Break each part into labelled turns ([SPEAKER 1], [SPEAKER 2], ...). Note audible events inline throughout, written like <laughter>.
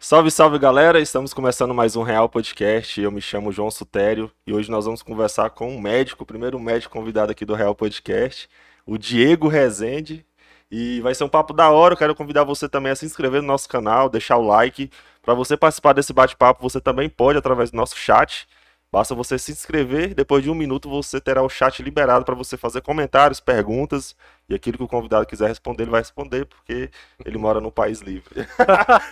[SPEAKER 1] Salve, salve galera! Estamos começando mais um Real Podcast. Eu me chamo João Sutério e hoje nós vamos conversar com um médico, o primeiro médico convidado aqui do Real Podcast, o Diego Rezende. E vai ser um papo da hora. Eu quero convidar você também a se inscrever no nosso canal, deixar o like. Para você participar desse bate-papo, você também pode através do nosso chat. Basta você se inscrever, depois de um minuto você terá o chat liberado para você fazer comentários, perguntas, e aquilo que o convidado quiser responder, ele vai responder, porque ele mora no país livre.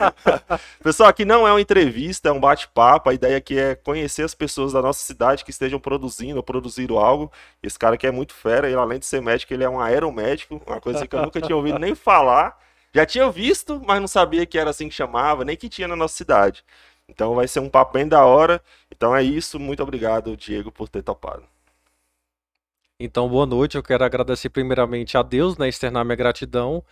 [SPEAKER 1] <laughs> Pessoal, aqui não é uma entrevista, é um bate-papo, a ideia aqui é conhecer as pessoas da nossa cidade que estejam produzindo ou produziram algo. Esse cara aqui é muito fera, ele além de ser médico, ele é um aeromédico, uma coisa que eu nunca tinha ouvido nem falar. Já tinha visto, mas não sabia que era assim que chamava, nem que tinha na nossa cidade. Então vai ser um papo bem da hora. Então é isso. Muito obrigado, Diego, por ter topado.
[SPEAKER 2] Então, boa noite. Eu quero agradecer primeiramente a Deus, né, externar minha gratidão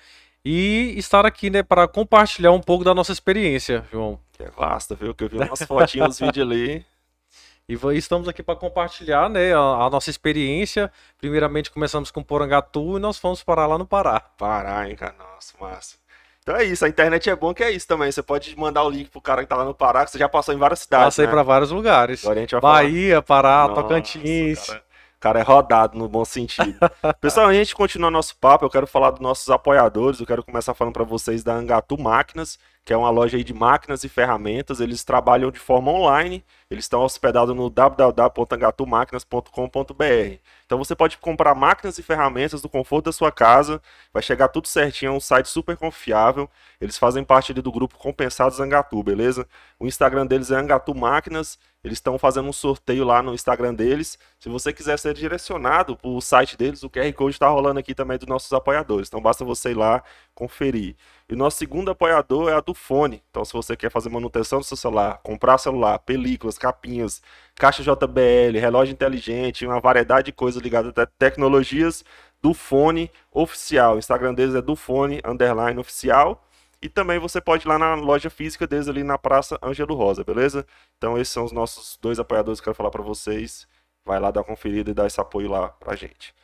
[SPEAKER 2] e estar aqui, né, para compartilhar um pouco da nossa experiência, João.
[SPEAKER 1] Que é vasta, viu? Que eu vi umas fotinhas, vídeos ali. <laughs>
[SPEAKER 2] E estamos aqui para compartilhar, né, a, a, nossa experiência. Primeiramente começamos com Porangatu e nós fomos parar lá no Pará.
[SPEAKER 1] Pará, hein, cara? Nossa, massa. Então é isso, a internet é bom que é isso também. Você pode mandar o link pro cara que tá lá no Pará, que você já passou em várias cidades.
[SPEAKER 2] Passei
[SPEAKER 1] né?
[SPEAKER 2] para vários lugares. Bahia, Pará, Nossa, Tocantins.
[SPEAKER 1] Cara, cara é rodado no bom sentido. <laughs> Pessoal, a gente continua nosso papo. Eu quero falar dos nossos apoiadores. Eu quero começar falando para vocês da Angatu Máquinas, que é uma loja de máquinas e ferramentas. Eles trabalham de forma online. Eles estão hospedados no www.angatumáquinas.com.br. Então você pode comprar máquinas e ferramentas do conforto da sua casa, vai chegar tudo certinho, é um site super confiável. Eles fazem parte do grupo Compensados Angatu, beleza? O Instagram deles é Angatu Máquinas, eles estão fazendo um sorteio lá no Instagram deles. Se você quiser ser direcionado para o site deles, o QR Code está rolando aqui também dos nossos apoiadores. Então basta você ir lá conferir. E o nosso segundo apoiador é a do fone. Então se você quer fazer manutenção do seu celular, comprar celular, películas, capinhas, caixa JBL, relógio inteligente, uma variedade de coisas ligadas a tecnologias do fone oficial. O Instagram deles é do fone underline oficial. E também você pode ir lá na loja física deles ali na Praça Ângelo Rosa, beleza? Então esses são os nossos dois apoiadores que eu quero falar para vocês. Vai lá dar uma conferida e dar esse apoio lá pra gente.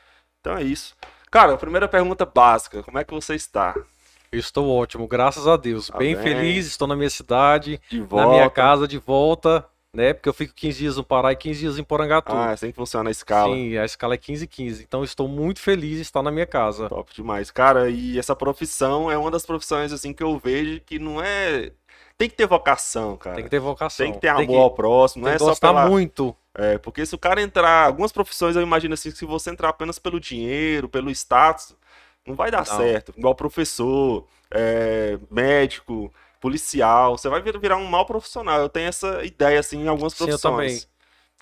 [SPEAKER 1] Então é isso. Cara, a primeira pergunta básica, como é que você está?
[SPEAKER 2] Eu estou ótimo, graças a Deus. Tá bem, bem, feliz, estou na minha cidade, na minha casa, de volta né? Porque eu fico 15 dias no Pará e 15 dias em Porangatu.
[SPEAKER 1] Ah, é assim que funciona a escala.
[SPEAKER 2] Sim, a escala é 15 e 15. Então estou muito feliz de estar na minha casa.
[SPEAKER 1] Top demais. Cara, e essa profissão é uma das profissões assim que eu vejo que não é tem que ter vocação, cara.
[SPEAKER 2] Tem que ter vocação.
[SPEAKER 1] Tem que ter amor que... ao próximo, não
[SPEAKER 2] tem
[SPEAKER 1] é
[SPEAKER 2] que só
[SPEAKER 1] pela...
[SPEAKER 2] muito.
[SPEAKER 1] É, porque se o cara entrar, algumas profissões eu imagino assim, que se você entrar apenas pelo dinheiro, pelo status, não vai dar não. certo. Igual professor, é, médico, policial, você vai virar um mau profissional. Eu tenho essa ideia, assim, em algumas profissões. Sim, eu também.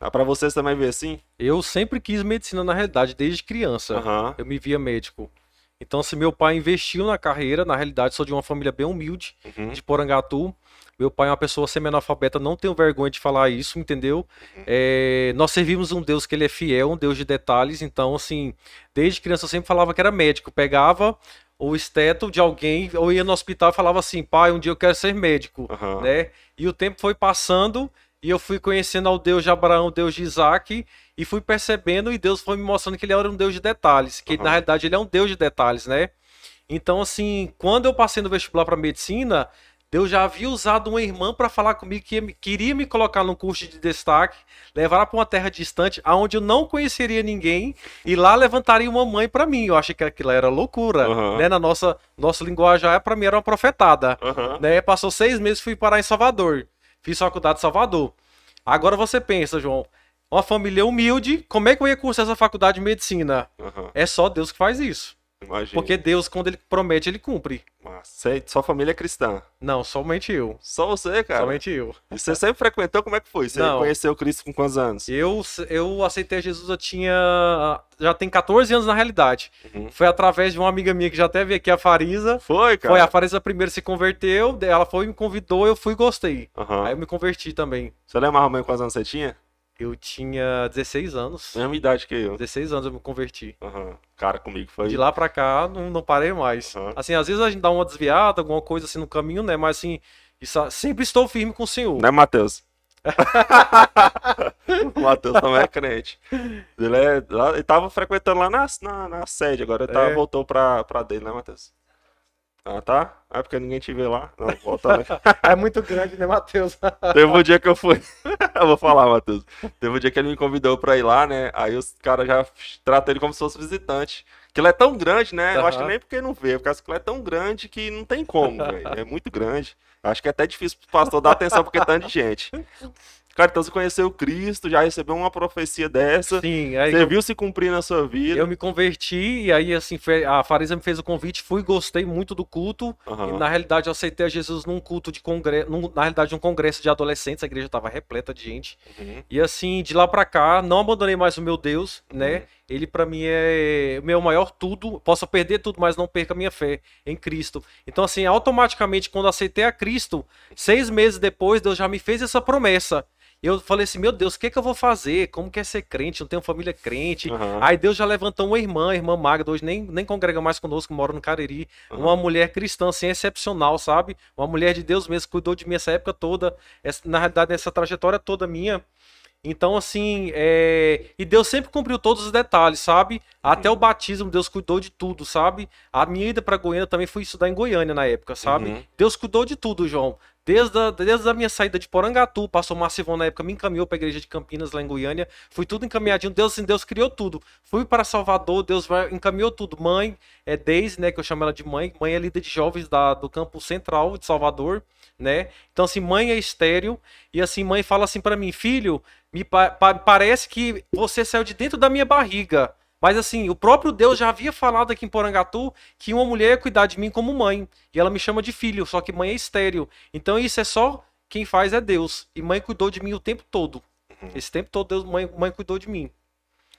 [SPEAKER 1] Ah, pra vocês também ver assim?
[SPEAKER 2] Eu sempre quis medicina, na realidade, desde criança. Uhum. Eu me via médico. Então, se meu pai investiu na carreira, na realidade, sou de uma família bem humilde, uhum. de Porangatu. Meu pai é uma pessoa semi-analfabeta, não tenho vergonha de falar isso, entendeu? Uhum. É, nós servimos um Deus que ele é fiel, um Deus de detalhes. Então, assim, desde criança eu sempre falava que era médico. Pegava o esteto de alguém, ou ia no hospital e falava assim, pai, um dia eu quero ser médico, uhum. né? E o tempo foi passando e eu fui conhecendo ao Deus de Abraão, Deus de Isaac, e fui percebendo e Deus foi me mostrando que ele era um Deus de detalhes, que uhum. na realidade ele é um Deus de detalhes, né? Então, assim, quando eu passei no vestibular para medicina, Deus já havia usado uma irmã para falar comigo que queria me colocar num curso de destaque, levar para uma terra distante, aonde eu não conheceria ninguém e lá levantaria uma mãe para mim. Eu achei que aquilo era loucura, uhum. né? Na nossa nossa linguagem, para mim era uma profetada, uhum. né? Passou seis meses fui parar em Salvador, fiz faculdade em Salvador. Agora você pensa, João, uma família humilde, como é que eu ia cursar essa faculdade de medicina? Uhum. É só Deus que faz isso. Imagina. Porque Deus, quando ele promete, ele cumpre.
[SPEAKER 1] Você, sua família é cristã?
[SPEAKER 2] Não, somente eu.
[SPEAKER 1] Só você, cara?
[SPEAKER 2] Somente eu.
[SPEAKER 1] E você sempre frequentou? Como é que foi? Você Não. conheceu Cristo com quantos anos?
[SPEAKER 2] Eu, eu aceitei Jesus, eu tinha. Já tem 14 anos na realidade. Uhum. Foi através de uma amiga minha que já até veio aqui, a Farisa.
[SPEAKER 1] Foi, cara?
[SPEAKER 2] Foi, a Farisa primeiro se converteu, ela foi me convidou, eu fui e gostei. Uhum. Aí eu me converti também.
[SPEAKER 1] Você lembra mais ou menos quantos anos você tinha?
[SPEAKER 2] Eu tinha 16 anos.
[SPEAKER 1] Mesma idade que eu.
[SPEAKER 2] 16 anos eu me converti.
[SPEAKER 1] Uhum. Cara, comigo foi.
[SPEAKER 2] De lá pra cá, não, não parei mais. Uhum. Assim, às vezes a gente dá uma desviada, alguma coisa assim no caminho, né? Mas assim, isso, sempre estou firme com o Senhor.
[SPEAKER 1] Né, Matheus? o <laughs> Matheus também é crente. Ele, é, ele tava frequentando lá na, na, na sede, agora ele tá, é. voltou pra, pra dele, né, Matheus? Ah, tá? É porque ninguém te vê lá. Não, volta, <laughs>
[SPEAKER 2] é muito grande, né, Matheus? <laughs>
[SPEAKER 1] Teve um dia que eu fui. <laughs> eu vou falar, Matheus. Teve um dia que ele me convidou pra ir lá, né? Aí os caras já tratam ele como se fosse visitante. Que ele é tão grande, né? Uhum. Eu acho que nem porque não vê, porque que ele é tão grande que não tem como, velho. É muito grande. Acho que é até difícil pro pastor dar atenção porque é tanto de gente. Cara, então você conheceu Cristo, já recebeu uma profecia dessa. Sim, aí você eu... viu se cumprir na sua vida.
[SPEAKER 2] Eu me converti e aí, assim, a Farisa me fez o convite, fui, gostei muito do culto. Uhum. E, na realidade, eu aceitei a Jesus num culto de congresso, na realidade, um congresso de adolescentes, a igreja estava repleta de gente. Uhum. E assim, de lá para cá, não abandonei mais o meu Deus, né? Uhum. Ele para mim é o meu maior tudo. Posso perder tudo, mas não perca a minha fé em Cristo. Então, assim, automaticamente, quando aceitei a Cristo, seis meses depois, Deus já me fez essa promessa. Eu falei assim, meu Deus, o que, que eu vou fazer? Como que é ser crente? Não tenho família crente. Uhum. Aí Deus já levantou uma irmã, irmã Magda, hoje nem, nem congrega mais conosco, mora no Cariri. Uhum. Uma mulher cristã, assim, excepcional, sabe? Uma mulher de Deus mesmo, cuidou de mim essa época toda. Essa, na realidade, essa trajetória toda minha. Então, assim, é... e Deus sempre cumpriu todos os detalhes, sabe? Até uhum. o batismo, Deus cuidou de tudo, sabe? A minha ida para Goiânia também fui estudar em Goiânia na época, sabe? Uhum. Deus cuidou de tudo, João. Desde a, desde a minha saída de Porangatu, passou Massivão na época, me encaminhou para a igreja de Campinas, lá em Goiânia. Fui tudo encaminhadinho. Deus, assim, Deus criou tudo. Fui para Salvador, Deus encaminhou tudo. Mãe, é Deise, né, que eu chamo ela de mãe. Mãe é líder de jovens da, do campo central de Salvador, né? Então, assim, mãe é estéreo. E, assim, mãe fala assim para mim, filho, me pa parece que você saiu de dentro da minha barriga. Mas assim, o próprio Deus já havia falado aqui em Porangatu que uma mulher ia cuidar de mim como mãe. E ela me chama de filho, só que mãe é estéreo. Então isso é só quem faz é Deus. E mãe cuidou de mim o tempo todo. Uhum. Esse tempo todo Deus, mãe, mãe cuidou de mim.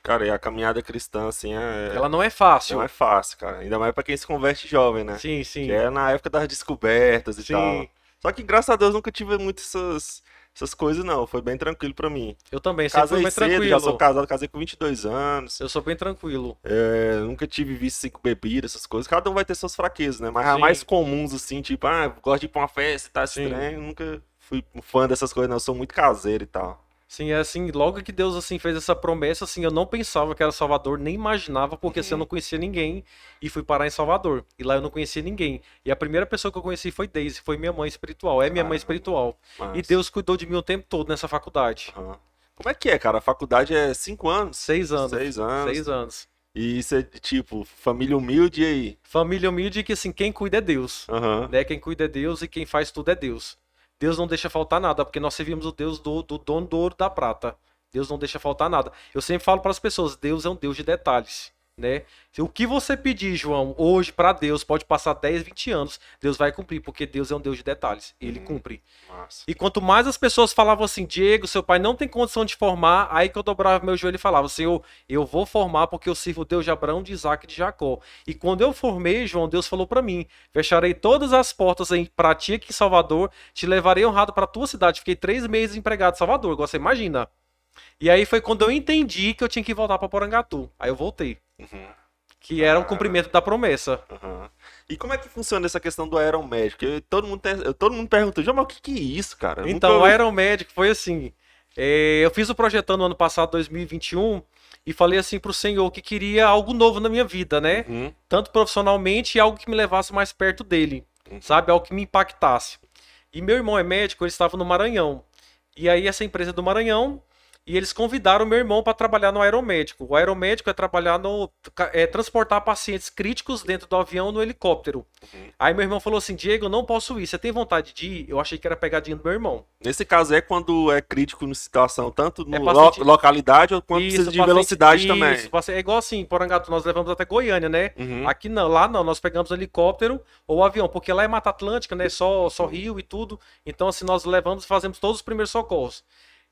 [SPEAKER 1] Cara, e a caminhada cristã, assim, é...
[SPEAKER 2] Ela não é fácil.
[SPEAKER 1] Não é fácil, cara. Ainda mais pra quem se converte jovem, né?
[SPEAKER 2] Sim, sim.
[SPEAKER 1] Que é na época das descobertas e sim. tal. Só que, graças a Deus, nunca tive muitas essas essas coisas não, foi bem tranquilo para mim.
[SPEAKER 2] Eu também, sempre casei bem cedo, tranquilo.
[SPEAKER 1] Já sou casado, casei com 22 anos.
[SPEAKER 2] Eu sou bem tranquilo.
[SPEAKER 1] É, nunca tive visto cinco bebidas, essas coisas. Cada um vai ter suas fraquezas, né? Mas Sim. as mais comuns, assim, tipo, ah, gosto de ir pra uma festa e tá estranho. Nunca fui fã dessas coisas, não. Eu sou muito caseiro e tal.
[SPEAKER 2] Sim, é assim, logo que Deus assim fez essa promessa, assim, eu não pensava que era Salvador, nem imaginava, porque assim, eu uhum. não conhecia ninguém e fui parar em Salvador. E lá eu não conhecia ninguém. E a primeira pessoa que eu conheci foi Daisy, foi minha mãe espiritual, é minha mãe espiritual. Mas... E Deus cuidou de mim o tempo todo nessa faculdade.
[SPEAKER 1] Uhum. Como é que é, cara? A faculdade é cinco anos?
[SPEAKER 2] Seis anos.
[SPEAKER 1] Seis anos.
[SPEAKER 2] Seis anos.
[SPEAKER 1] E isso é tipo, família humilde aí?
[SPEAKER 2] Família humilde que assim, quem cuida é Deus. Uhum. Né? Quem cuida é Deus e quem faz tudo é Deus. Deus não deixa faltar nada, porque nós servimos o Deus do, do dono do ouro da prata. Deus não deixa faltar nada. Eu sempre falo para as pessoas, Deus é um Deus de detalhes. Né? O que você pedir, João, hoje para Deus, pode passar 10, 20 anos, Deus vai cumprir, porque Deus é um Deus de detalhes, ele hum, cumpre. Nossa. E quanto mais as pessoas falavam assim, Diego, seu pai não tem condição de formar, aí que eu dobrava meu joelho e falava, Senhor, eu vou formar porque eu sirvo o Deus de Abraão, de Isaac e de Jacó. E quando eu formei, João, Deus falou para mim, fecharei todas as portas para ti aqui em Salvador, te levarei honrado para tua cidade. Fiquei três meses empregado em Salvador, agora você imagina. E aí foi quando eu entendi que eu tinha que voltar para Porangatu. Aí eu voltei. Uhum. Que era um cumprimento da promessa.
[SPEAKER 1] Uhum. E como é que funciona essa questão do aeromédico? Eu, todo, mundo tem, todo mundo pergunta, mas o que, que é isso, cara? Eu
[SPEAKER 2] então, nunca... o aeromédico foi assim. É, eu fiz o projetando no ano passado, 2021, e falei assim pro Senhor que queria algo novo na minha vida, né? Uhum. Tanto profissionalmente e algo que me levasse mais perto dele, uhum. sabe? Algo que me impactasse. E meu irmão é médico, ele estava no Maranhão. E aí essa empresa do Maranhão e eles convidaram meu irmão para trabalhar no aeromédico. O aeromédico é trabalhar no. É transportar pacientes críticos dentro do avião no helicóptero. Uhum. Aí meu irmão falou assim: Diego, eu não posso ir. Você tem vontade de ir? Eu achei que era pegadinha do meu irmão.
[SPEAKER 1] Nesse caso é quando é crítico na situação, tanto no é paciente... lo localidade ou quando isso, precisa de paciente... velocidade isso, também. Isso,
[SPEAKER 2] é igual assim, Porangatu, nós levamos até Goiânia, né? Uhum. Aqui não, lá não, nós pegamos helicóptero ou avião, porque lá é Mata Atlântica, né? Só, só rio e tudo. Então, assim, nós levamos e fazemos todos os primeiros socorros.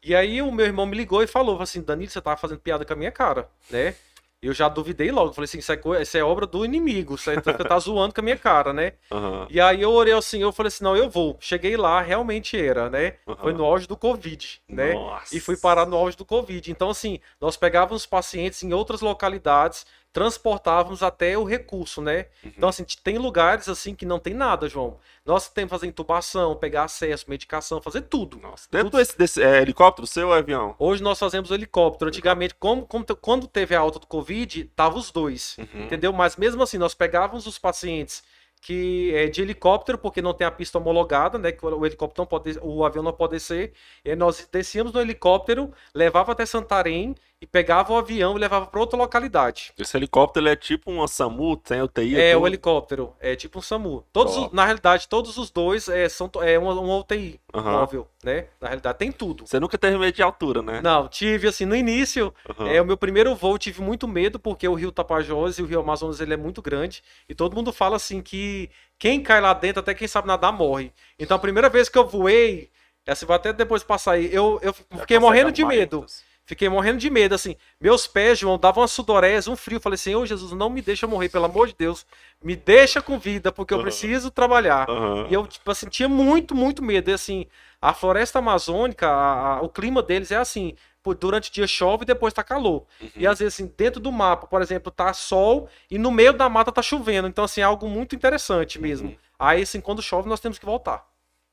[SPEAKER 2] E aí o meu irmão me ligou e falou assim, Danilo, você tava fazendo piada com a minha cara, né? Eu já duvidei logo, falei assim, isso é, isso é obra do inimigo, você tá, tá zoando com a minha cara, né? Uhum. E aí eu orei assim, eu falei assim, não, eu vou. Cheguei lá, realmente era, né? Uhum. Foi no auge do Covid, né? Nossa. E fui parar no auge do Covid. Então, assim, nós pegávamos pacientes em outras localidades, transportávamos até o recurso, né? Uhum. Então, assim, tem lugares assim que não tem nada, João. Nós temos que fazer intubação, pegar acesso, medicação, fazer tudo.
[SPEAKER 1] Nossa, dentro tudo. Desse, desse é, helicóptero seu ou avião?
[SPEAKER 2] Hoje nós fazemos o helicóptero. Antigamente, como, como, quando teve a alta do Covid, tava os dois, uhum. entendeu? Mas mesmo assim, nós pegávamos os pacientes que é de helicóptero, porque não tem a pista homologada, né? Que o helicóptero não pode, o avião não pode descer. E nós descíamos no helicóptero, levava até Santarém e pegava o avião e levava para outra localidade.
[SPEAKER 1] Esse helicóptero é tipo um SAMU, tem UTI?
[SPEAKER 2] É, o helicóptero é tipo um SAMU. Todos, os, na realidade, todos os dois é, são é uma, uma UTI uhum. móvel, né? Na realidade, tem tudo.
[SPEAKER 1] Você nunca teve medo de altura, né?
[SPEAKER 2] Não, tive assim, no início, uhum. é, o meu primeiro voo tive muito medo, porque o rio Tapajós e o rio Amazonas ele é muito grande. E todo mundo fala assim que quem cai lá dentro, até quem sabe nadar, morre. Então a primeira vez que eu voei, essa vai até depois passar aí, eu, eu fiquei morrendo de medo. Fiquei morrendo de medo, assim. Meus pés, João, davam uma sudorese, um frio. Falei, Senhor Jesus, não me deixa morrer, pelo amor de Deus. Me deixa com vida, porque eu preciso trabalhar. Uhum. E eu, tipo assim, tinha muito, muito medo. E, assim, a floresta amazônica, a, a, o clima deles é assim. Durante o dia chove e depois tá calor. Uhum. E às vezes, assim, dentro do mapa, por exemplo, tá sol e no meio da mata tá chovendo. Então, assim, é algo muito interessante mesmo. Uhum. Aí, assim, quando chove, nós temos que voltar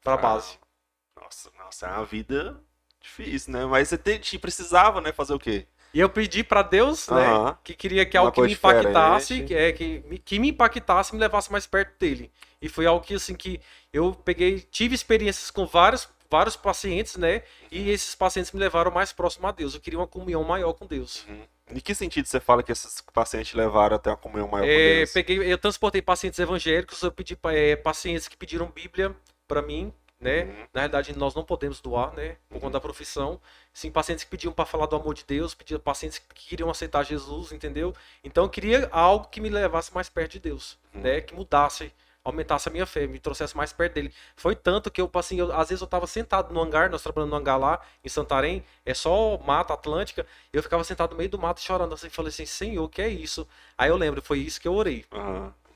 [SPEAKER 2] pra base.
[SPEAKER 1] Nossa, nossa, é uma vida Difícil, né? Mas você te, precisava, né? Fazer o quê?
[SPEAKER 2] E eu pedi para Deus, né? Que queria que algo que me impactasse, que, é, que, que me impactasse, me levasse mais perto dele. E foi algo que, assim, que eu peguei, tive experiências com vários, vários pacientes, né? E esses pacientes me levaram mais próximo a Deus. Eu queria uma comunhão maior com Deus. Uhum.
[SPEAKER 1] Em que sentido você fala que esses pacientes levaram até uma comunhão maior é, com Deus?
[SPEAKER 2] Peguei, eu transportei pacientes evangélicos, eu pedi é, pacientes que pediram Bíblia para mim, né? Uhum. Na realidade, nós não podemos doar, né? Por conta da profissão. Sim, pacientes que pediam para falar do amor de Deus, pediam pacientes que queriam aceitar Jesus, entendeu? Então eu queria algo que me levasse mais perto de Deus, uhum. né? Que mudasse, aumentasse a minha fé, me trouxesse mais perto dele. Foi tanto que eu, assim, eu, às vezes eu estava sentado no hangar, nós trabalhando no hangar lá em Santarém, é só mata atlântica, eu ficava sentado no meio do mato chorando assim, falei assim, Senhor, que é isso? Aí eu lembro, foi isso que eu orei.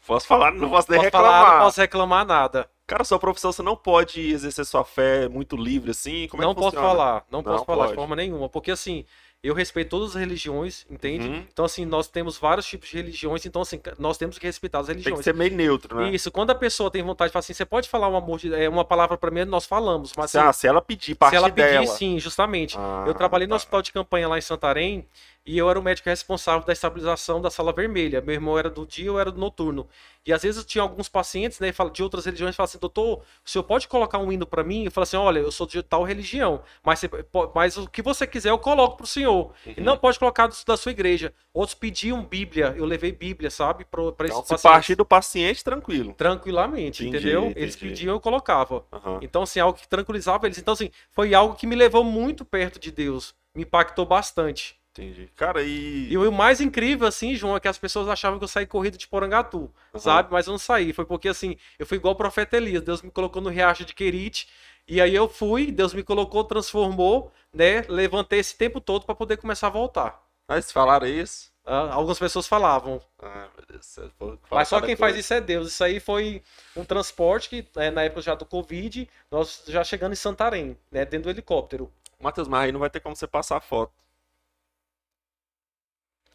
[SPEAKER 1] Posso falar, não posso nem posso reclamar.
[SPEAKER 2] Falar, não posso reclamar nada.
[SPEAKER 1] Cara, sua profissão você não pode exercer sua fé muito livre assim? Como
[SPEAKER 2] não
[SPEAKER 1] é
[SPEAKER 2] que posso falar, não, não posso falar pode. de forma nenhuma, porque assim, eu respeito todas as religiões, entende? Uhum. Então, assim, nós temos vários tipos de religiões, então, assim, nós temos que respeitar as religiões.
[SPEAKER 1] Tem que ser meio neutro, né?
[SPEAKER 2] Isso, quando a pessoa tem vontade de falar assim, você pode falar um amor de, é, uma palavra para mim, nós falamos, mas...
[SPEAKER 1] Assim, ah, se ela pedir parte
[SPEAKER 2] Se ela pedir,
[SPEAKER 1] dela.
[SPEAKER 2] sim, justamente. Ah, eu trabalhei tá. no hospital de campanha lá em Santarém, e eu era o médico responsável da estabilização da sala vermelha. Meu irmão era do dia, eu era do noturno. E às vezes eu tinha alguns pacientes, né, de outras religiões, falavam assim, doutor, o senhor pode colocar um hino para mim? Eu falo assim, olha, eu sou de tal religião, mas, você, mas o que você quiser eu coloco pro senhor. Uhum. E não pode colocar da sua igreja. Outros pediam Bíblia, eu levei Bíblia, sabe, para então, esses
[SPEAKER 1] partir do paciente, tranquilo.
[SPEAKER 2] Tranquilamente, entendi, entendeu? Entendi. Eles pediam, eu colocava. Uhum. Então, assim, algo que tranquilizava eles. Então, assim, foi algo que me levou muito perto de Deus. Me impactou bastante.
[SPEAKER 1] Entendi. Cara, e.
[SPEAKER 2] E o mais incrível, assim, João, é que as pessoas achavam que eu saí corrido de Porangatu, uhum. sabe? Mas eu não saí. Foi porque, assim, eu fui igual o profeta Elias. Deus me colocou no riacho de Querite. E aí eu fui, Deus me colocou, transformou, né? Levantei esse tempo todo para poder começar a voltar.
[SPEAKER 1] Mas falaram isso?
[SPEAKER 2] Ah, algumas pessoas falavam.
[SPEAKER 1] Ah, meu Deus.
[SPEAKER 2] Mas só quem faz isso é Deus. Isso aí foi um transporte que, é, na época já do Covid, nós já chegando em Santarém, né? Dentro do helicóptero.
[SPEAKER 1] Matheus, mas aí não vai ter como você passar a foto.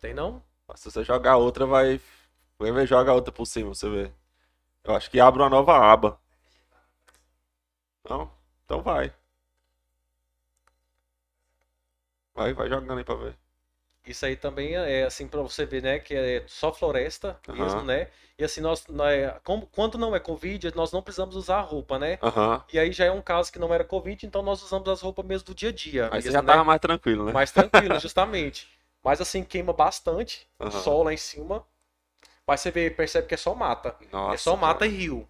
[SPEAKER 2] Tem não?
[SPEAKER 1] Se você jogar outra, vai. Vai ver, joga outra por cima, você vê. Eu acho que abre uma nova aba. Não? Então vai. Vai, vai jogando aí pra ver.
[SPEAKER 2] Isso aí também é assim para você ver, né, que é só floresta uhum. mesmo, né? E assim nós, nós como, quando não é covid, nós não precisamos usar roupa, né?
[SPEAKER 1] Uhum.
[SPEAKER 2] E aí já é um caso que não era covid, então nós usamos as roupas mesmo do dia a dia.
[SPEAKER 1] Aí mesmo, você já né? tava mais tranquilo, né?
[SPEAKER 2] Mais tranquilo, <laughs> justamente. Mas assim, queima bastante. Uhum. O sol lá em cima. Mas você vê, percebe que é só mata. Nossa, é só mata cara. e rio.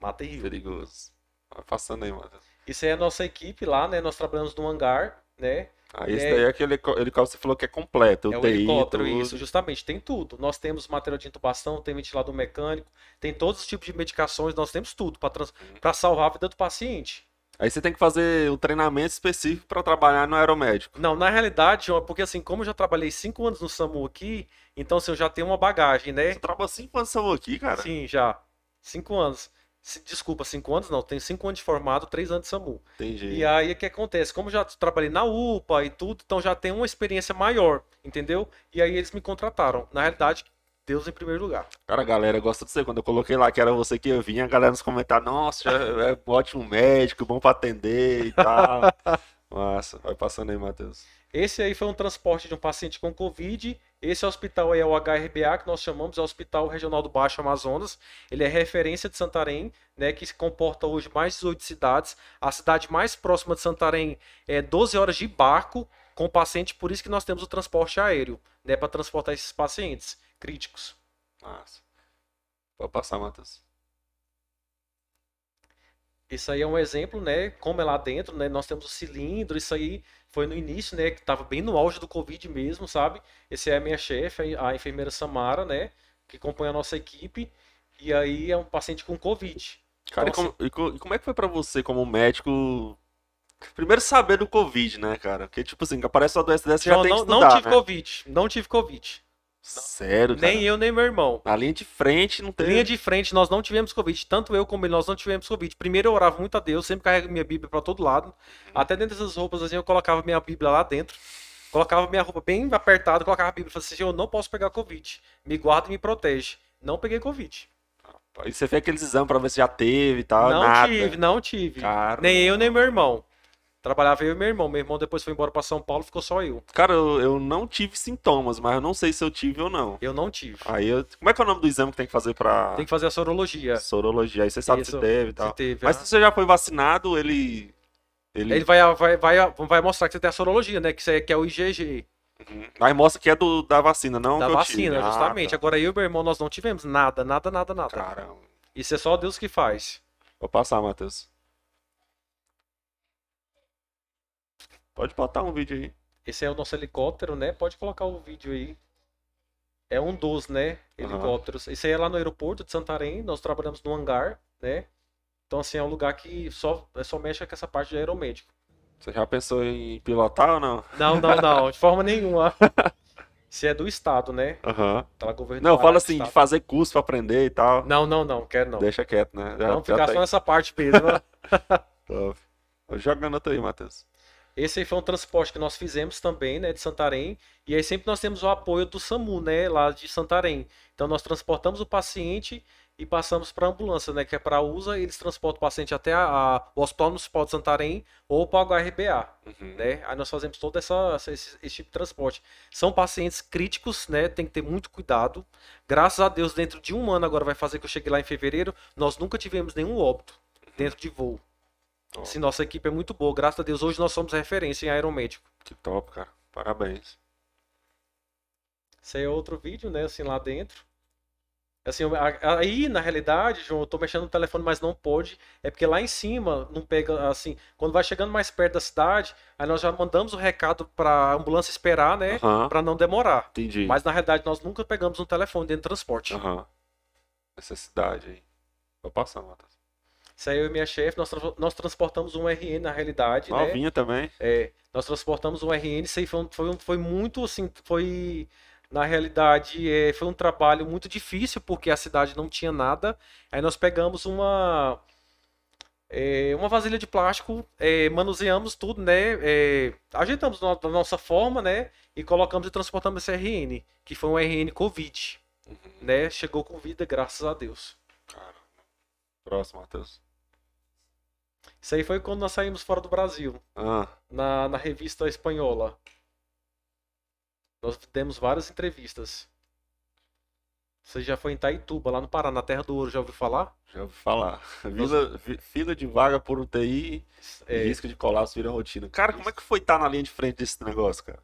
[SPEAKER 2] Mata e rio.
[SPEAKER 1] Perigoso. Vai passando aí, mano.
[SPEAKER 2] Isso aí é a nossa equipe lá, né? Nós trabalhamos no hangar, né?
[SPEAKER 1] Ah, esse é... daí é aquele helicóptero que você falou que é completo.
[SPEAKER 2] É o helicóptero, tudo. isso, justamente. Tem tudo. Nós temos material de intubação, tem ventilador mecânico, tem todos os tipos de medicações, nós temos tudo para trans... Uhum. salvar a vida do paciente.
[SPEAKER 1] Aí você tem que fazer um treinamento específico para trabalhar no aeromédico.
[SPEAKER 2] Não, na realidade, porque assim, como eu já trabalhei cinco anos no SAMU aqui, então assim, eu já tenho uma bagagem, né?
[SPEAKER 1] Você trabalhou cinco anos no SAMU aqui, cara?
[SPEAKER 2] Sim, já. Cinco anos. Desculpa, cinco anos não, tenho cinco anos de formado, três anos de SAMU.
[SPEAKER 1] Entendi.
[SPEAKER 2] E aí o que acontece? Como eu já trabalhei na UPA e tudo, então já tenho uma experiência maior, entendeu? E aí eles me contrataram. Na realidade, Deus em primeiro lugar.
[SPEAKER 1] Cara, a galera gosta de você. Quando eu coloquei lá que era você que ia vir, a galera nos comentários, nossa, é um ótimo médico, bom pra atender e tal. <laughs> Massa, vai passando aí, Matheus.
[SPEAKER 2] Esse aí foi um transporte de um paciente com Covid. Esse hospital aí é o HRBA, que nós chamamos, é o Hospital Regional do Baixo Amazonas. Ele é referência de Santarém, né, que se comporta hoje mais de 18 cidades. A cidade mais próxima de Santarém é 12 horas de barco com paciente, por isso que nós temos o transporte aéreo, né, para transportar esses pacientes críticos.
[SPEAKER 1] Massa. Pode passar, Matheus.
[SPEAKER 2] Isso aí é um exemplo, né? Como é lá dentro, né? Nós temos o cilindro, isso aí foi no início, né? Que estava bem no auge do Covid mesmo, sabe? Esse é a minha chefe, a enfermeira Samara, né? Que acompanha a nossa equipe. E aí é um paciente com Covid.
[SPEAKER 1] Cara, então, e, como, assim... e, como, é que foi para você, como médico, primeiro saber do Covid, né, cara? Porque, tipo assim, aparece uma doença dessa, já tem que estudar,
[SPEAKER 2] Não tive
[SPEAKER 1] né?
[SPEAKER 2] Covid, não tive Covid.
[SPEAKER 1] Sério,
[SPEAKER 2] cara? Nem eu, nem meu irmão.
[SPEAKER 1] Na linha de frente não tem.
[SPEAKER 2] Linha de frente, nós não tivemos Covid. Tanto eu como ele, nós não tivemos Covid. Primeiro eu orava muito a Deus, sempre carrego minha Bíblia para todo lado. Uhum. Até dentro dessas roupas assim, eu colocava minha Bíblia lá dentro. Colocava minha roupa bem apertada, colocava a Bíblia e falava assim: eu não posso pegar Covid. Me guarda e me protege. Não peguei Covid.
[SPEAKER 1] E você fez aqueles exames pra ver se já teve e tal?
[SPEAKER 2] Não
[SPEAKER 1] nada.
[SPEAKER 2] tive, não tive. Caramba. Nem eu, nem meu irmão. Trabalhava eu e meu irmão. Meu irmão depois foi embora para São Paulo, ficou só eu.
[SPEAKER 1] Cara, eu, eu, não tive sintomas, mas eu não sei se eu tive ou não.
[SPEAKER 2] Eu não tive.
[SPEAKER 1] Aí eu... Como é que é o nome do exame que tem que fazer pra.
[SPEAKER 2] Tem que fazer a sorologia.
[SPEAKER 1] Sorologia. Aí você sabe Isso, se teve e tal.
[SPEAKER 2] Se teve,
[SPEAKER 1] mas se você já foi vacinado, ele.
[SPEAKER 2] Ele, ele vai, vai, vai, vai mostrar que você tem a sorologia, né? Que, você, que é o IgG.
[SPEAKER 1] Uhum. Aí mostra que é do, da vacina, não
[SPEAKER 2] Da vacina, justamente. Ah, tá. Agora eu e meu irmão, nós não tivemos nada, nada, nada, nada.
[SPEAKER 1] Caramba.
[SPEAKER 2] Isso é só Deus que faz.
[SPEAKER 1] Vou passar, Matheus. Pode botar um vídeo aí.
[SPEAKER 2] Esse é o nosso helicóptero, né? Pode colocar o vídeo aí. É um dos, né? Helicópteros. Uhum. Esse aí é lá no aeroporto de Santarém. Nós trabalhamos no hangar, né? Então, assim, é um lugar que só, é só mexe com essa parte de aeromédico.
[SPEAKER 1] Você já pensou em pilotar ou não?
[SPEAKER 2] Não, não, não. <laughs> De forma nenhuma. Se é do Estado, né?
[SPEAKER 1] Aham. Uhum. Não, fala assim, de fazer curso pra aprender e tal.
[SPEAKER 2] Não, não, não. Quero não.
[SPEAKER 1] Deixa quieto, né?
[SPEAKER 2] Já, não, ficar só nessa parte mesmo. <laughs>
[SPEAKER 1] Top. Jogando outro aí, Matheus.
[SPEAKER 2] Esse aí foi um transporte que nós fizemos também, né, de Santarém. E aí sempre nós temos o apoio do SAMU, né, lá de Santarém. Então nós transportamos o paciente e passamos para a ambulância, né, que é para a USA, eles transportam o paciente até a, a, o Hospital Municipal de Santarém ou para o HRBA, uhum. né? Aí nós fazemos todo essa, esse, esse, tipo de transporte. São pacientes críticos, né? Tem que ter muito cuidado. Graças a Deus, dentro de um ano agora vai fazer que eu cheguei lá em fevereiro, nós nunca tivemos nenhum óbito dentro de voo. Top. Sim, nossa equipe é muito boa. Graças a Deus, hoje nós somos referência em aeromédico.
[SPEAKER 1] Que top, cara. Parabéns.
[SPEAKER 2] Esse aí é outro vídeo, né? Assim, lá dentro. Assim, aí, na realidade, João, eu tô mexendo no telefone, mas não pode. É porque lá em cima não pega, assim, quando vai chegando mais perto da cidade, aí nós já mandamos o recado pra ambulância esperar, né? Uhum. Pra não demorar.
[SPEAKER 1] Entendi.
[SPEAKER 2] Mas na realidade nós nunca pegamos um telefone dentro do transporte.
[SPEAKER 1] Aham. Uhum. Necessidade aí. Vou passar, Matheus.
[SPEAKER 2] Isso aí eu e minha chefe, nós, nós transportamos um RN na realidade.
[SPEAKER 1] Né? Novinha
[SPEAKER 2] né?
[SPEAKER 1] também.
[SPEAKER 2] É, nós transportamos um RN, isso aí foi, foi, foi muito assim, foi na realidade é, foi um trabalho muito difícil porque a cidade não tinha nada. Aí nós pegamos uma é, uma vasilha de plástico, é, manuseamos tudo, né? É, ajeitamos da nossa forma, né? E colocamos e transportamos esse RN, que foi um RN Covid, uhum. né? Chegou com vida, graças a Deus.
[SPEAKER 1] Caramba. Próximo, Matheus.
[SPEAKER 2] Isso aí foi quando nós saímos fora do Brasil.
[SPEAKER 1] Ah.
[SPEAKER 2] Na, na revista espanhola. Nós demos várias entrevistas. Você já foi em Taituba, lá no Pará, na Terra do Ouro, já ouviu falar?
[SPEAKER 1] Já ouvi falar. Vila, fila de vaga por UTI é. risco de colapso vira rotina. Cara, como é que foi estar na linha de frente desse negócio, cara?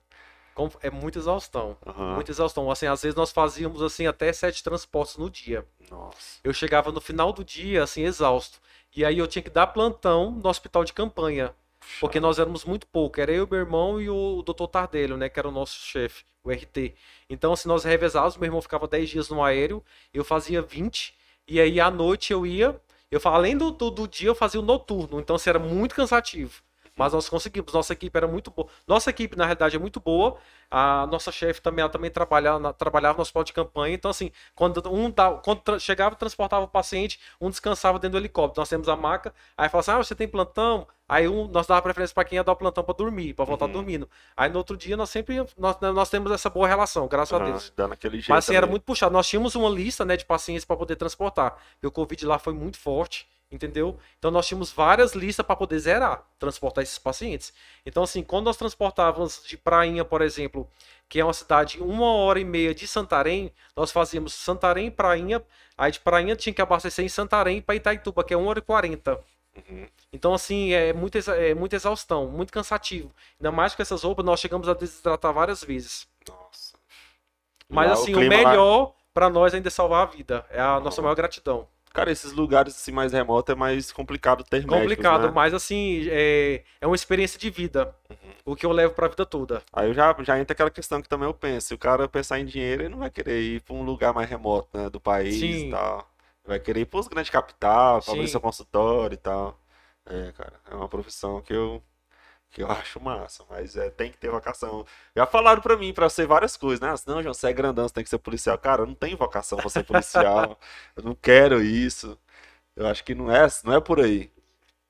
[SPEAKER 2] É muita exaustão. Uhum. Muita exaustão. Assim, às vezes nós fazíamos assim até sete transportes no dia.
[SPEAKER 1] Nossa.
[SPEAKER 2] Eu chegava no final do dia, assim, exausto. E aí eu tinha que dar plantão no hospital de campanha. Porque nós éramos muito pouco. Era eu, meu irmão e o doutor Tardelho, né? Que era o nosso chefe, o RT. Então, assim, nós revezávamos. Meu irmão ficava 10 dias no aéreo, eu fazia 20. E aí, à noite, eu ia. Eu, além do, do, do dia, eu fazia o noturno. Então, assim, era muito cansativo. Mas nós conseguimos. Nossa equipe era muito boa. Nossa equipe, na realidade, é muito boa. A nossa chefe também, ela também trabalhava, trabalhava no hospital de campanha. Então, assim, quando um quando chegava, transportava o paciente, um descansava dentro do helicóptero. Nós temos a maca. Aí fala assim: ah, você tem plantão? Aí um, nós dava preferência para quem ia dar o plantão para dormir, para voltar uhum. dormindo. Aí no outro dia nós sempre nós, nós temos essa boa relação, graças uhum, a Deus.
[SPEAKER 1] Dando aquele jeito.
[SPEAKER 2] Mas assim, também. era muito puxado. Nós tínhamos uma lista, né, de pacientes para poder transportar. Porque o Covid lá foi muito forte. Entendeu? Então nós tínhamos várias listas para poder zerar, transportar esses pacientes. Então assim, quando nós transportávamos de Prainha, por exemplo, que é uma cidade uma hora e meia de Santarém, nós fazíamos Santarém Prainha, aí de Prainha tinha que abastecer em Santarém para Itaituba, que é uma hora e quarenta. Uhum. Então, assim, é muita, é muita exaustão, muito cansativo. Ainda mais com essas roupas, nós chegamos a desidratar várias vezes. Nossa. Mas, lá, assim, o, o melhor lá... para nós ainda é salvar a vida. É a nossa maior gratidão.
[SPEAKER 1] Cara, esses lugares assim mais remotos é mais complicado ter
[SPEAKER 2] Complicado,
[SPEAKER 1] médicos, né?
[SPEAKER 2] mas assim, é, é uma experiência de vida. Uhum. O que eu levo pra vida toda.
[SPEAKER 1] Aí eu já, já entra aquela questão que também eu penso. Se o cara pensar em dinheiro, ele não vai querer ir pra um lugar mais remoto, né? Do país Sim. e tal. Vai querer ir pros grandes capitais, pra abrir seu consultório e tal. É, cara, é uma profissão que eu que eu acho massa, mas é, tem que ter vocação. Já falaram pra mim pra ser várias coisas, né? Não, João, você é grandão, você tem que ser policial. Cara, eu não tenho vocação pra ser policial. <laughs> eu não quero isso. Eu acho que não é, não é por aí.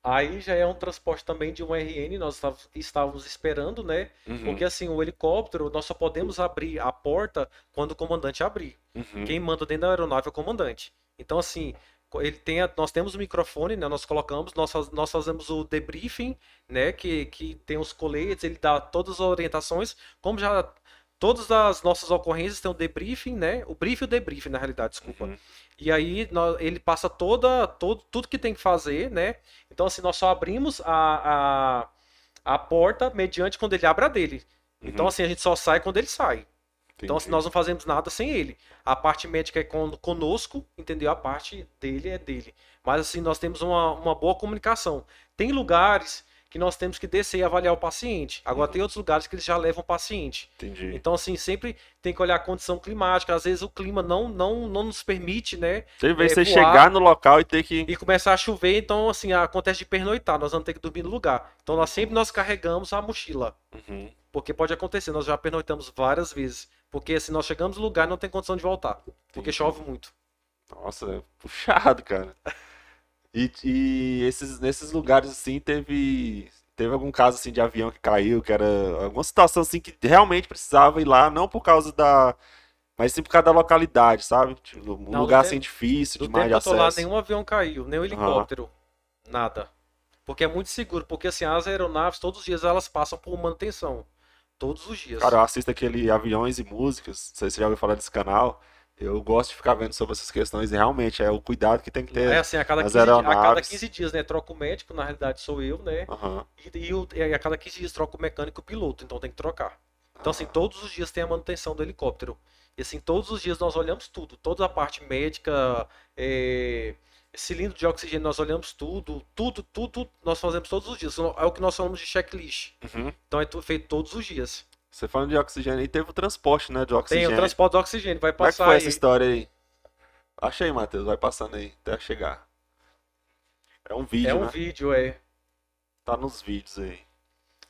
[SPEAKER 2] Aí já é um transporte também de um RN, nós estávamos esperando, né? Uhum. Porque assim, o helicóptero, nós só podemos abrir a porta quando o comandante abrir. Uhum. Quem manda dentro da aeronave é o comandante. Então, assim, ele tem a, nós temos o microfone, né? Nós colocamos, nós, nós fazemos o debriefing, né? Que, que tem os coletes, ele dá todas as orientações, como já todas as nossas ocorrências têm o debriefing, né? O brief e o debriefing, na realidade, desculpa. Uhum. E aí nós, ele passa toda, todo, tudo que tem que fazer, né? Então, assim, nós só abrimos a, a, a porta mediante quando ele abre a dele. Uhum. Então, assim, a gente só sai quando ele sai. Então, assim, nós não fazemos nada sem ele. A parte médica é conosco, entendeu? A parte dele é dele. Mas, assim, nós temos uma, uma boa comunicação. Tem lugares que nós temos que descer e avaliar o paciente. Agora, uhum. tem outros lugares que eles já levam o paciente. Entendi. Então, assim, sempre tem que olhar a condição climática. Às vezes o clima não, não, não nos permite, né?
[SPEAKER 1] Você vê é, você chegar no local e ter que.
[SPEAKER 2] E começar a chover, então, assim, acontece de pernoitar. Nós vamos ter que dormir no lugar. Então, nós sempre nós carregamos a mochila. Uhum. Porque pode acontecer, nós já pernoitamos várias vezes. Porque se nós chegamos no lugar, não tem condição de voltar. Porque chove muito.
[SPEAKER 1] Nossa, é puxado, cara. E, e esses, nesses lugares, assim, teve. Teve algum caso assim de avião que caiu, que era alguma situação assim que realmente precisava ir lá, não por causa da. Mas sim por causa da localidade, sabe? Tipo, um não, lugar assim difícil,
[SPEAKER 2] do
[SPEAKER 1] demais de acesso.
[SPEAKER 2] Lá, nenhum avião caiu, nem um helicóptero. Uhum. Nada. Porque é muito seguro, porque assim, as aeronaves, todos os dias elas passam por manutenção. Todos os dias.
[SPEAKER 1] Cara, eu assisto aquele Aviões e Músicas, não sei se você já ouviu falar desse canal. Eu gosto de ficar vendo sobre essas questões e realmente é o cuidado que tem que ter.
[SPEAKER 2] É assim, a cada, 15, a cada 15 dias, né? Troca o médico, na realidade sou eu, né? Uhum. E, e, a cada 15 dias troca o mecânico e o piloto, então tem que trocar. Então, assim, todos os dias tem a manutenção do helicóptero. E assim, todos os dias nós olhamos tudo, toda a parte médica, é, cilindro de oxigênio, nós olhamos tudo, tudo, tudo, nós fazemos todos os dias. É o que nós chamamos de checklist. Uhum. Então é feito todos os dias.
[SPEAKER 1] Você falando de oxigênio, e teve o transporte, né, de oxigênio.
[SPEAKER 2] Tem o transporte de oxigênio, vai passar
[SPEAKER 1] Como é que foi aí. essa história aí? Achei, Matheus, vai passando aí, até chegar. É um vídeo,
[SPEAKER 2] É um
[SPEAKER 1] né?
[SPEAKER 2] vídeo, é.
[SPEAKER 1] Tá nos vídeos aí.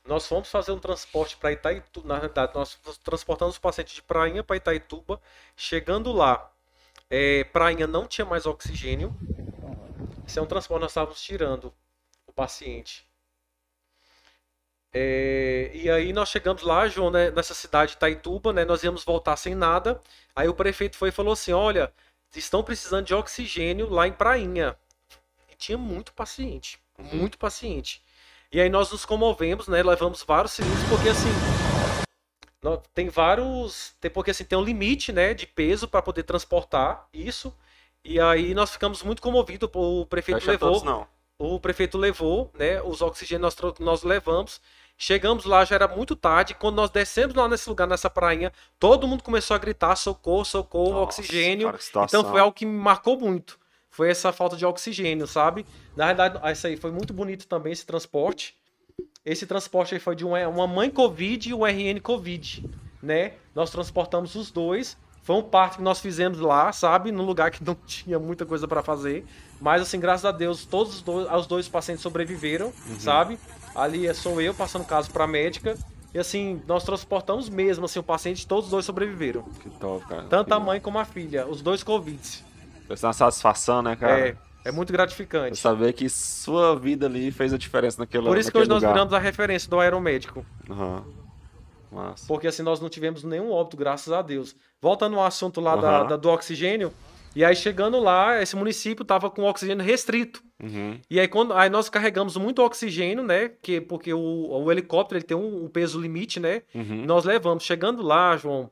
[SPEAKER 2] Nós fomos fazer um transporte para Itaituba, na verdade, nós transportamos os pacientes de Prainha para Itaituba. Chegando lá, é, Prainha não tinha mais oxigênio. Esse é um transporte, nós estávamos tirando o paciente. É, e aí nós chegamos lá, João, né, nessa cidade de Itaituba, né, nós íamos voltar sem nada. Aí o prefeito foi e falou assim: olha, estão precisando de oxigênio lá em Prainha. E tinha muito paciente, muito paciente. E aí nós nos comovemos, né, levamos vários cilindros, porque assim, tem vários, tem porque assim tem um limite, né, de peso para poder transportar isso. E aí nós ficamos muito comovidos, o prefeito Fecha levou, todos, não. o prefeito levou, né, os oxigênios nós, nós levamos. Chegamos lá, já era muito tarde. Quando nós descemos lá nesse lugar, nessa prainha, todo mundo começou a gritar: socorro, socorro, Nossa, oxigênio. Cara, então foi algo que me marcou muito. Foi essa falta de oxigênio, sabe? Na verdade, isso aí foi muito bonito também, esse transporte. Esse transporte aí foi de uma, uma mãe Covid e um RN Covid, né? Nós transportamos os dois foi um parto que nós fizemos lá, sabe? Num lugar que não <laughs> tinha muita coisa para fazer. Mas, assim, graças a Deus, todos os dois, os dois pacientes sobreviveram, uhum. sabe? Ali é sou eu passando caso pra médica. E assim, nós transportamos mesmo, assim, o paciente, todos os dois sobreviveram.
[SPEAKER 1] Que top, cara.
[SPEAKER 2] Tanto a mãe como a filha, os dois Covid.
[SPEAKER 1] Isso é uma satisfação, né, cara?
[SPEAKER 2] É, é muito gratificante.
[SPEAKER 1] saber que sua vida ali fez a diferença naquele
[SPEAKER 2] Por isso
[SPEAKER 1] que
[SPEAKER 2] hoje
[SPEAKER 1] lugar.
[SPEAKER 2] nós viramos a referência do aeromédico.
[SPEAKER 1] Aham. Uhum.
[SPEAKER 2] Porque assim nós não tivemos nenhum óbito, graças a Deus. Voltando ao assunto lá uhum. da, da, do oxigênio, E aí chegando lá, esse município tava com oxigênio restrito. Uhum. E aí quando aí nós carregamos muito oxigênio, né? Que, porque o, o helicóptero ele tem um, um peso limite, né? Uhum. nós levamos. Chegando lá, João,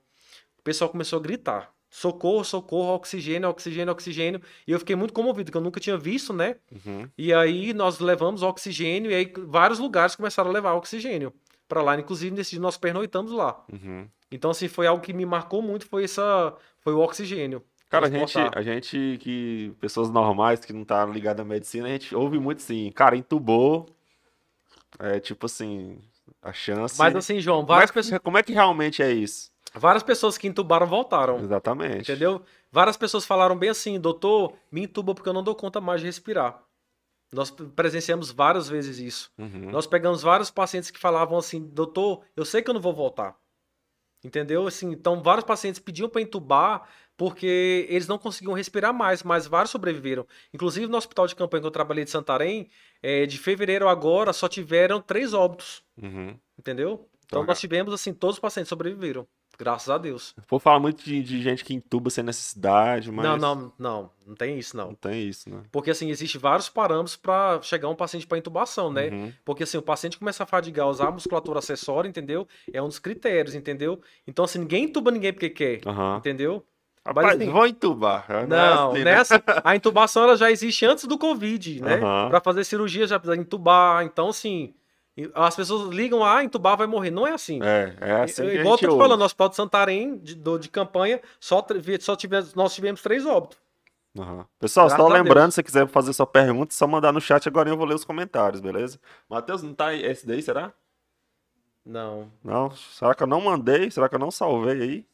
[SPEAKER 2] o pessoal começou a gritar. Socorro, socorro, oxigênio, oxigênio, oxigênio. E eu fiquei muito comovido, porque eu nunca tinha visto, né? Uhum. E aí nós levamos oxigênio, e aí vários lugares começaram a levar oxigênio para lá. Inclusive, nesse dia nós pernoitamos lá. Uhum. Então, assim, foi algo que me marcou muito, foi essa. Foi o oxigênio.
[SPEAKER 1] Cara, a gente, a gente que. Pessoas normais que não tá ligada à medicina, a gente ouve muito assim, cara, entubou. É tipo assim, a chance.
[SPEAKER 2] Mas assim, João,
[SPEAKER 1] várias como é, pessoas. Como é que realmente é isso?
[SPEAKER 2] Várias pessoas que entubaram voltaram.
[SPEAKER 1] Exatamente.
[SPEAKER 2] Entendeu? Várias pessoas falaram bem assim, doutor, me entuba porque eu não dou conta mais de respirar. Nós presenciamos várias vezes isso. Uhum. Nós pegamos vários pacientes que falavam assim, doutor, eu sei que eu não vou voltar. Entendeu? Assim, então, vários pacientes pediam para entubar porque eles não conseguiam respirar mais, mas vários sobreviveram. Inclusive, no hospital de campanha que eu trabalhei de Santarém, é, de fevereiro agora, só tiveram três óbitos. Uhum. Entendeu? Então, nós tivemos, assim, todos os pacientes sobreviveram. Graças a Deus.
[SPEAKER 1] Vou falar muito de, de, gente que entuba sem necessidade, mas.
[SPEAKER 2] Não, não, não. Não tem isso, não.
[SPEAKER 1] Não tem isso, né?
[SPEAKER 2] Porque, assim, existe vários parâmetros para chegar um paciente para intubação, né? Uhum. Porque, assim, o paciente começa a fadigar, usar a musculatura acessória, entendeu? É um dos critérios, entendeu? Então, assim, ninguém intuba ninguém porque quer, uhum. entendeu?
[SPEAKER 1] Rapaz, Mas, assim, vou entubar.
[SPEAKER 2] Não, é assim, né? nessa, a intubação ela já existe antes do Covid, né? Uhum. Para fazer cirurgia já precisa intubar. Então, assim, as pessoas ligam, ah, entubar vai morrer. Não é assim.
[SPEAKER 1] É, é assim.
[SPEAKER 2] Eu, igual eu tô te falando, no Hospital de Santarém, de, de campanha, só, só tivemos, nós tivemos três óbitos.
[SPEAKER 1] Uhum. Pessoal, Graças só lembrando, se você quiser fazer sua pergunta, é só mandar no chat agora eu vou ler os comentários, beleza? Matheus, não tá esse daí, será?
[SPEAKER 2] Não.
[SPEAKER 1] Não? Será que eu não mandei? Será que eu não salvei aí?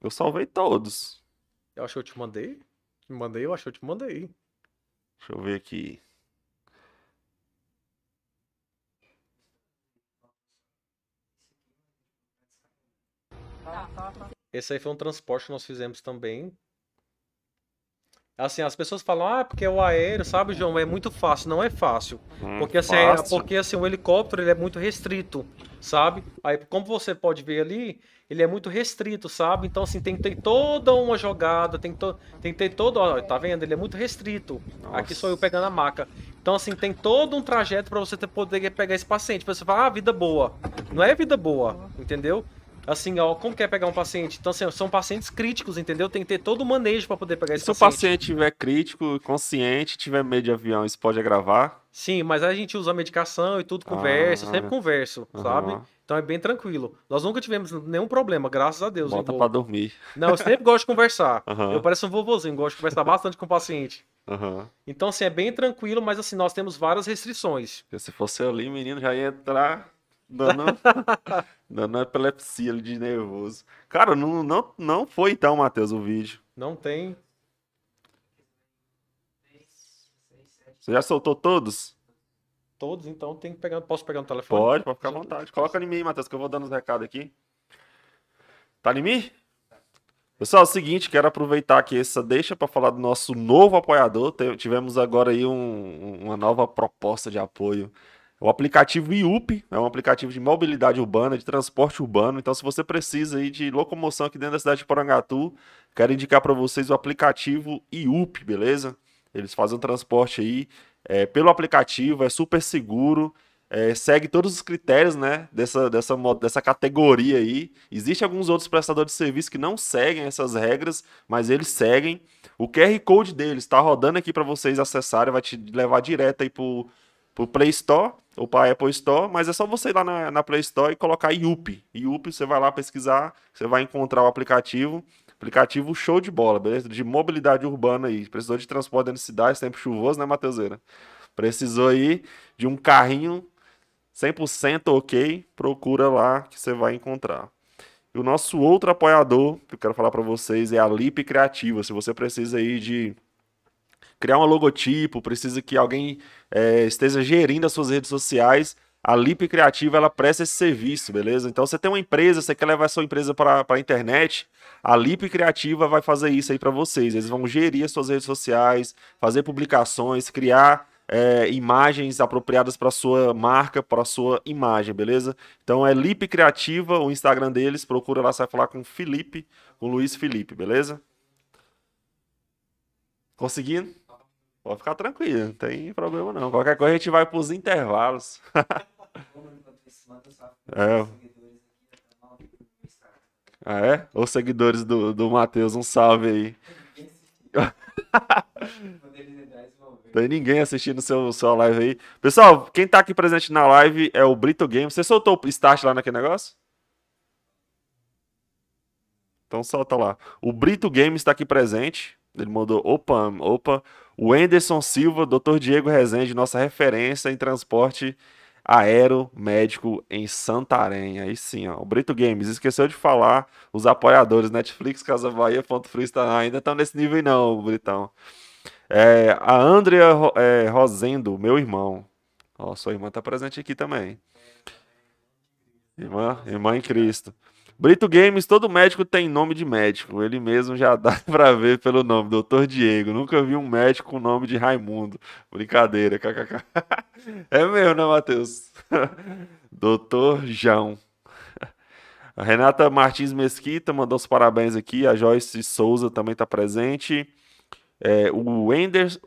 [SPEAKER 1] Eu salvei todos.
[SPEAKER 2] Eu acho que eu te mandei. Mandei, eu acho que eu te mandei.
[SPEAKER 1] Deixa eu ver aqui.
[SPEAKER 2] Esse aí foi um transporte que nós fizemos também. Assim, as pessoas falam, ah, porque é o aéreo, sabe, João? É muito fácil. Não é fácil. Hum, porque, assim, é, porque assim, o helicóptero ele é muito restrito, sabe? Aí, como você pode ver ali, ele é muito restrito, sabe? Então, assim, tem que ter toda uma jogada, tem que, to... tem que ter todo. Ó, tá vendo? Ele é muito restrito. Nossa. Aqui sou eu pegando a maca. Então, assim, tem todo um trajeto para você poder pegar esse paciente. Você fala, ah, vida boa. Não é vida boa, entendeu? Assim, ó, como quer pegar um paciente? Então, assim, são pacientes críticos, entendeu? Tem que ter todo o manejo para poder pegar esse
[SPEAKER 1] paciente.
[SPEAKER 2] Se o
[SPEAKER 1] paciente estiver crítico, consciente, tiver medo de avião, isso pode agravar?
[SPEAKER 2] Sim, mas a gente usa medicação e tudo, conversa, ah, sempre converso, uhum. sabe? Então é bem tranquilo. Nós nunca tivemos nenhum problema, graças a Deus.
[SPEAKER 1] Bota pra dormir.
[SPEAKER 2] Não, eu sempre gosto de conversar. Uhum. Eu pareço um vovozinho, gosto de conversar bastante com o paciente. Uhum. Então, assim, é bem tranquilo, mas assim, nós temos várias restrições.
[SPEAKER 1] Se fosse eu ali, menino já ia entrar Dando, dando epilepsia de nervoso. Cara, não, não, não foi então, Matheus, o vídeo.
[SPEAKER 2] Não tem.
[SPEAKER 1] Você já soltou todos?
[SPEAKER 2] Todos, então tem que pegar. Posso pegar no telefone?
[SPEAKER 1] Pode, pode ficar à vontade. Coloca em mim, Matheus, que eu vou dando os recados aqui. Tá em mim? Pessoal, é o seguinte, quero aproveitar aqui essa deixa para falar do nosso novo apoiador. Tivemos agora aí um, uma nova proposta de apoio o aplicativo IUP é um aplicativo de mobilidade urbana, de transporte urbano. Então, se você precisa aí de locomoção aqui dentro da cidade de Porangatu, quero indicar para vocês o aplicativo IUP, beleza? Eles fazem o transporte aí é, pelo aplicativo, é super seguro, é, segue todos os critérios né, dessa, dessa, dessa categoria aí. Existem alguns outros prestadores de serviço que não seguem essas regras, mas eles seguem. O QR Code deles está rodando aqui para vocês acessarem, vai te levar direto aí para pro Play Store ou para Apple Store, mas é só você ir lá na, na Play Store e colocar IUP. IUP, você vai lá pesquisar, você vai encontrar o aplicativo. Aplicativo show de bola, beleza? De mobilidade urbana aí. Precisou de transporte dentro de cidade, tempo chuvoso, né, Matheuseira? Precisou aí de um carrinho 100% ok, procura lá que você vai encontrar. E o nosso outro apoiador, que eu quero falar para vocês, é a Lip Criativa. Se você precisa aí de criar um logotipo, precisa que alguém é, esteja gerindo as suas redes sociais, a Lip Criativa ela presta esse serviço, beleza? Então você tem uma empresa, você quer levar a sua empresa para a internet, a Lip Criativa vai fazer isso aí para vocês. Eles vão gerir as suas redes sociais, fazer publicações, criar é, imagens apropriadas para sua marca, para sua imagem, beleza? Então é Lip Criativa, o Instagram deles, procura lá, vai falar com o Felipe, com o Luiz Felipe, beleza? Conseguindo? Pode ficar tranquilo, não tem problema não. Qualquer coisa a gente vai pros intervalos. <laughs> é. Ah, é? Os seguidores do, do Matheus, um salve aí. <laughs> Tem ninguém assistindo seu, sua live aí. Pessoal, quem tá aqui presente na live é o Brito Game. Você soltou o start lá naquele negócio? Então solta lá. O Brito Games está aqui presente. Ele mandou opa, opa. O Anderson Silva, Dr. Diego Rezende, nossa referência em transporte aero médico em Santarém. Aí sim, ó. O Brito Games esqueceu de falar os apoiadores Netflix, Casa Bahia, Ponto Freestyle ainda estão nesse nível não, Britão. É, a Andrea é, Rosendo, meu irmão. Ó, sua irmã tá presente aqui também. Irmã, irmã em Cristo. Brito Games, todo médico tem nome de médico. Ele mesmo já <laughs> dá pra ver pelo nome, Doutor Diego. Nunca vi um médico com nome de Raimundo. Brincadeira, kkk. <laughs> É mesmo, né, Matheus? <laughs> Doutor João. A Renata Martins Mesquita mandou os parabéns aqui. A Joyce Souza também está presente. É, o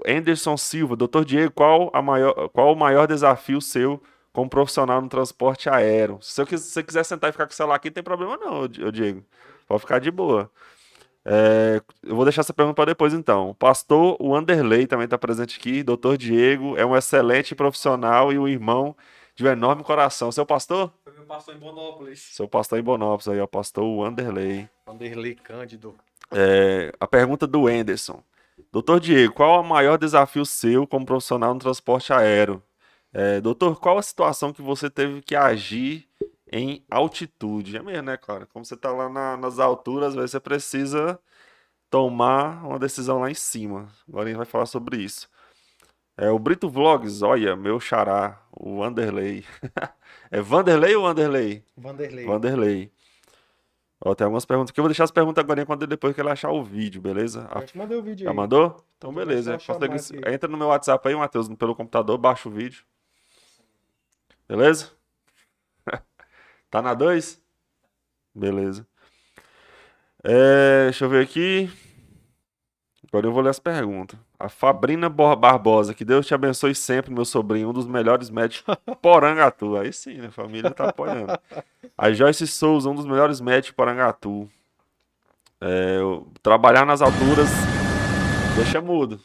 [SPEAKER 1] Anderson Silva, Doutor Diego, qual, a maior, qual o maior desafio seu como profissional no transporte aéreo. Se você quiser sentar e ficar com o celular aqui, não tem problema não, Diego. Pode ficar de boa. É, eu vou deixar essa pergunta para depois, então. O pastor Wanderley também está presente aqui. Doutor Diego é um excelente profissional e um irmão de um enorme coração. Seu pastor?
[SPEAKER 2] Foi meu pastor em Bonópolis.
[SPEAKER 1] Seu pastor em Bonópolis, aí, o pastor Wanderley.
[SPEAKER 2] Wanderley Cândido.
[SPEAKER 1] É, a pergunta do Anderson. Doutor Diego, qual é o maior desafio seu como profissional no transporte aéreo? É, doutor, qual a situação que você teve que agir em altitude? É mesmo, né, cara? Como você está lá na, nas alturas, às vezes você precisa tomar uma decisão lá em cima. Agora a gente vai falar sobre isso. É, o Brito Vlogs, olha, meu xará, o Vanderlei. <laughs> é Vanderlei ou Vanderlei?
[SPEAKER 2] Vanderlei.
[SPEAKER 1] Vanderlei. Ó, tem algumas perguntas aqui. Eu vou deixar as perguntas agora quando depois que ele achar o vídeo, beleza?
[SPEAKER 2] Eu te mandei o vídeo
[SPEAKER 1] Já aí. mandou? Então, beleza. Entra no meu WhatsApp aí, Matheus, pelo computador, baixa o vídeo. Beleza? <laughs> tá na 2? Beleza. É, deixa eu ver aqui. Agora eu vou ler as perguntas. A Fabrina Barbosa, que Deus te abençoe sempre, meu sobrinho, um dos melhores médicos Porangatu. Aí sim, né? A família tá apoiando. A Joyce Souza, um dos melhores médicos Porangatu. É, trabalhar nas alturas. Deixa mudo.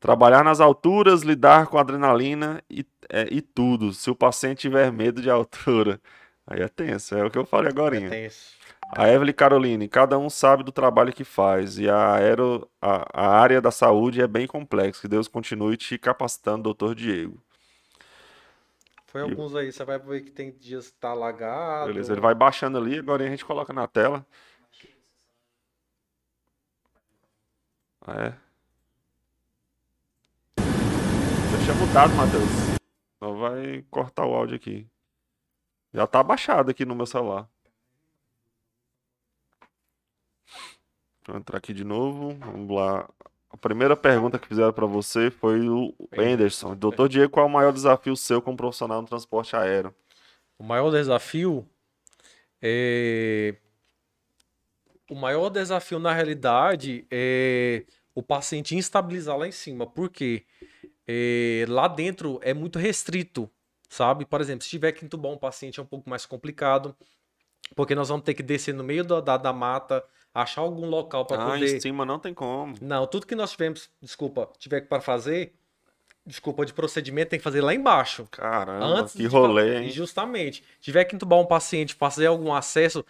[SPEAKER 1] Trabalhar nas alturas, lidar com adrenalina e, é, e tudo. Se o paciente tiver medo de altura. Aí é tenso, é o que eu falei agora. É tenso. A Evelyn Caroline, cada um sabe do trabalho que faz e a, aero, a, a área da saúde é bem complexa. Que Deus continue te capacitando, doutor Diego.
[SPEAKER 2] Foi e... alguns aí, você vai ver que tem dias que tá alagado.
[SPEAKER 1] Beleza, ele vai baixando ali, agora a gente coloca na tela. Ah, Deixa mutado, Matheus. Só vai cortar o áudio aqui. Já tá baixado aqui no meu celular. Vou entrar aqui de novo. Vamos lá. A primeira pergunta que fizeram para você foi o Anderson. Doutor Diego, qual é o maior desafio seu como profissional no transporte aéreo?
[SPEAKER 2] O maior desafio é. O maior desafio, na realidade, é o paciente instabilizar lá em cima. Por quê? É, lá dentro é muito restrito, sabe? Por exemplo, se tiver que entubar um paciente é um pouco mais complicado, porque nós vamos ter que descer no meio da, da, da mata, achar algum local para ah, poder...
[SPEAKER 1] em cima não tem como.
[SPEAKER 2] Não, tudo que nós tivemos, desculpa, tiver para fazer, desculpa, de procedimento tem que fazer lá embaixo.
[SPEAKER 1] Caramba, Antes que rolê, hein?
[SPEAKER 2] Justamente. Tiver que entubar um paciente, fazer algum acesso,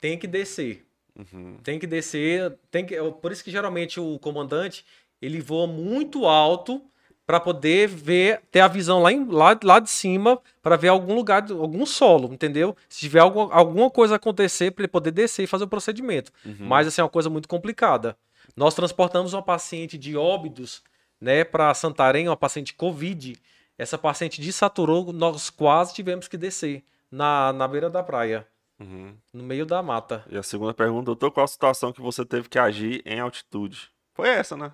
[SPEAKER 2] tem que descer. Uhum. Tem que descer, tem que, por isso que geralmente o comandante, ele voa muito alto para poder ver, ter a visão lá, em, lá, lá de cima, para ver algum lugar, algum solo, entendeu? Se tiver algum, alguma coisa acontecer, para ele poder descer e fazer o procedimento. Uhum. Mas, assim, é uma coisa muito complicada. Nós transportamos uma paciente de óbidos, né, para Santarém, uma paciente Covid. Essa paciente desaturou, nós quase tivemos que descer na, na beira da praia. Uhum. No meio da mata.
[SPEAKER 1] E a segunda pergunta, doutor, qual a situação que você teve que agir em altitude? Foi essa, né?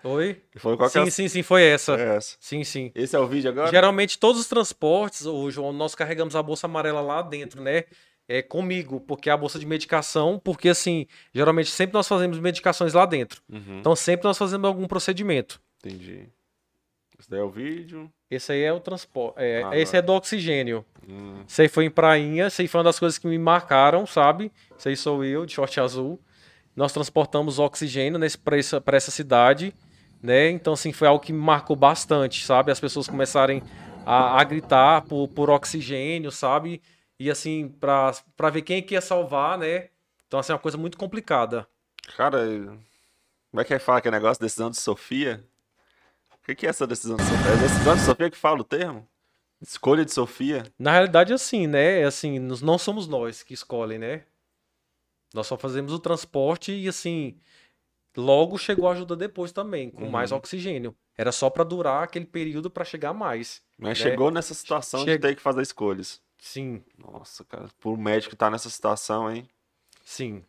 [SPEAKER 2] Foi? <laughs> Foi qual sim, sim, sim, foi essa. Foi essa. Sim, sim.
[SPEAKER 1] Esse é o vídeo agora?
[SPEAKER 2] Geralmente todos os transportes, o João, nós carregamos a bolsa amarela lá dentro, né? é comigo, porque é a bolsa de medicação, porque assim, geralmente sempre nós fazemos medicações lá dentro. Uhum. Então sempre nós fazemos algum procedimento.
[SPEAKER 1] Entendi. Esse daí é o vídeo.
[SPEAKER 2] Esse aí é o transporte. É, ah, esse é do oxigênio. Hum. Aí foi em Prainha. Esse aí foi uma das coisas que me marcaram, sabe? Esse aí sou eu, de short azul. Nós transportamos oxigênio para essa, essa cidade, né? Então, assim, foi algo que me marcou bastante, sabe? As pessoas começarem a, a gritar por, por oxigênio, sabe? E, assim, para ver quem é que ia salvar, né? Então, assim, é uma coisa muito complicada.
[SPEAKER 1] Cara, como é que é falar que é negócio decisão de Sofia? O que é essa decisão de Sofia? É a decisão de Sofia que fala o termo? Escolha de Sofia?
[SPEAKER 2] Na realidade, assim, né? Assim, não somos nós que escolhem, né? Nós só fazemos o transporte e, assim, logo chegou a ajuda depois também, com uhum. mais oxigênio. Era só para durar aquele período para chegar mais.
[SPEAKER 1] Mas né? chegou nessa situação che... de ter que fazer escolhas.
[SPEAKER 2] Sim.
[SPEAKER 1] Nossa, cara, por médico estar tá nessa situação, hein?
[SPEAKER 2] Sim.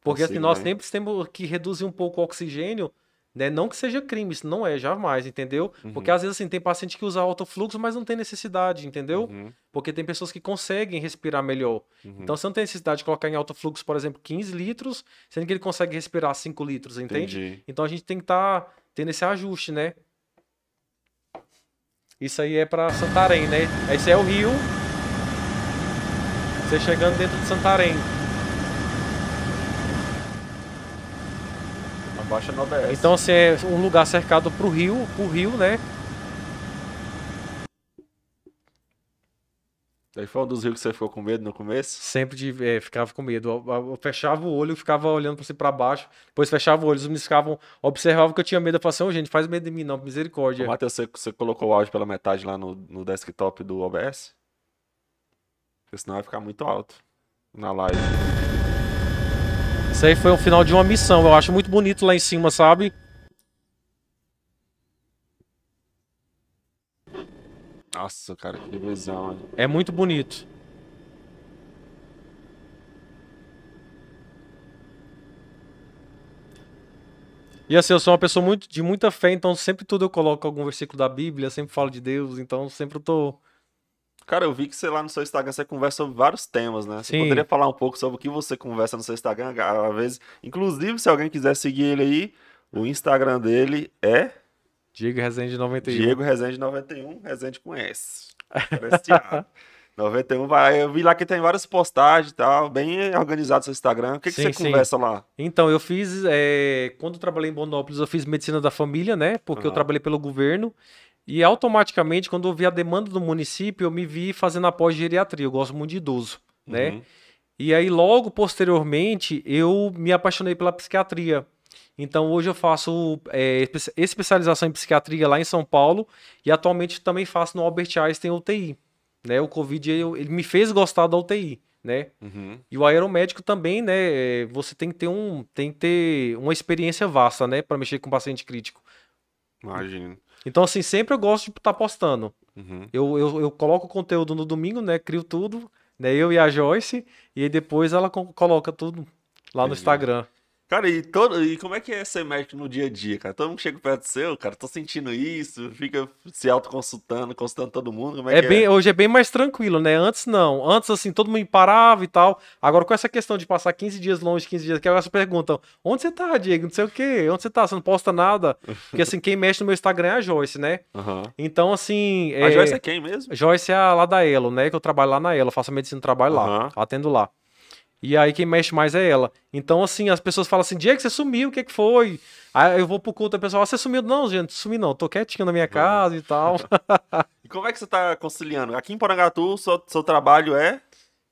[SPEAKER 2] Porque assim, nós sempre temos que reduzir um pouco o oxigênio né? Não que seja crime, isso não é, jamais, entendeu? Uhum. Porque às vezes assim, tem paciente que usa alto fluxo, mas não tem necessidade, entendeu? Uhum. Porque tem pessoas que conseguem respirar melhor. Uhum. Então você não tem necessidade de colocar em alto fluxo, por exemplo, 15 litros, sendo que ele consegue respirar 5 litros, entende? Entendi. Então a gente tem que estar tá tendo esse ajuste, né? Isso aí é para Santarém, né? Esse é o rio. Você chegando dentro de Santarém.
[SPEAKER 1] Baixa no.
[SPEAKER 2] Então, assim, é um lugar cercado pro rio, pro rio, né?
[SPEAKER 1] Daí foi um dos rios que você ficou com medo no começo?
[SPEAKER 2] Sempre de, é, ficava com medo. Eu, eu, fechava o olho, ficava olhando para cima para baixo. Depois fechava o olho, os meninos ficavam, observavam que eu tinha medo. Eu falava assim, oh, gente, faz medo de mim, não, misericórdia.
[SPEAKER 1] Matheus, você, você colocou o áudio pela metade lá no, no desktop do OBS? Porque senão vai ficar muito alto na live.
[SPEAKER 2] Isso aí foi o final de uma missão. Eu acho muito bonito lá em cima, sabe?
[SPEAKER 1] Nossa, cara, que visão.
[SPEAKER 2] É muito bonito. E assim, eu sou uma pessoa muito, de muita fé, então sempre tudo eu coloco algum versículo da Bíblia, sempre falo de Deus, então sempre eu tô
[SPEAKER 1] Cara, eu vi que, sei lá, no seu Instagram você conversa sobre vários temas, né? Você Sim. poderia falar um pouco sobre o que você conversa no seu Instagram, às vezes. Inclusive, se alguém quiser seguir ele aí, o Instagram dele é.
[SPEAKER 2] Diego Rezende 91.
[SPEAKER 1] Diego Rezende 91, Rezende com S. Parece 91 <laughs> vai. Eu vi lá que tem várias postagens e tal, bem organizado seu Instagram. O que, sim, que você sim. conversa lá?
[SPEAKER 2] Então, eu fiz. É... Quando eu trabalhei em Bonópolis, eu fiz medicina da família, né? Porque uhum. eu trabalhei pelo governo. E automaticamente, quando eu vi a demanda do município, eu me vi fazendo a pós-geriatria. Eu gosto muito de idoso, né? uhum. né? E aí, logo posteriormente, eu me apaixonei pela psiquiatria. Então, hoje eu faço é, especialização em psiquiatria lá em São Paulo e atualmente também faço no Albert Einstein UTI. Né? O Covid ele me fez gostar da UTI. Né? Uhum. E o aeromédico também, né? É, você tem que ter um, tem que ter uma experiência vasta, né, para mexer com paciente crítico.
[SPEAKER 1] Imagina.
[SPEAKER 2] Então, assim, sempre eu gosto de estar tá postando. Uhum. Eu, eu, eu coloco o conteúdo no domingo, né? Crio tudo, né? Eu e a Joyce, e aí depois ela coloca tudo lá no Instagram.
[SPEAKER 1] Cara, e, todo, e como é que é ser médico no dia a dia, cara? Todo mundo chega perto do seu, cara, tô sentindo isso, fica se autoconsultando, consultando todo mundo, como é,
[SPEAKER 2] é bem,
[SPEAKER 1] é?
[SPEAKER 2] Hoje é bem mais tranquilo, né? Antes não. Antes, assim, todo mundo parava e tal. Agora, com essa questão de passar 15 dias longe, 15 dias, que agora você perguntam, onde você tá, Diego? Não sei o quê, onde você tá? Você não posta nada? <laughs> Porque, assim, quem mexe no meu Instagram é a Joyce, né? Uhum. Então, assim...
[SPEAKER 1] A é... Joyce é quem mesmo?
[SPEAKER 2] Joyce é a lá da Elo, né? Que eu trabalho lá na Elo, faço a medicina, trabalho uhum. lá, atendo lá. E aí quem mexe mais é ela. Então, assim, as pessoas falam assim, Diego, você sumiu, o que, que foi? Aí eu vou pro culto, a pessoa, ah, você sumiu? Não, gente, sumi não, tô quietinho na minha casa e tal. <laughs>
[SPEAKER 1] e como é que você tá conciliando? Aqui em Porangatu, seu, seu trabalho é?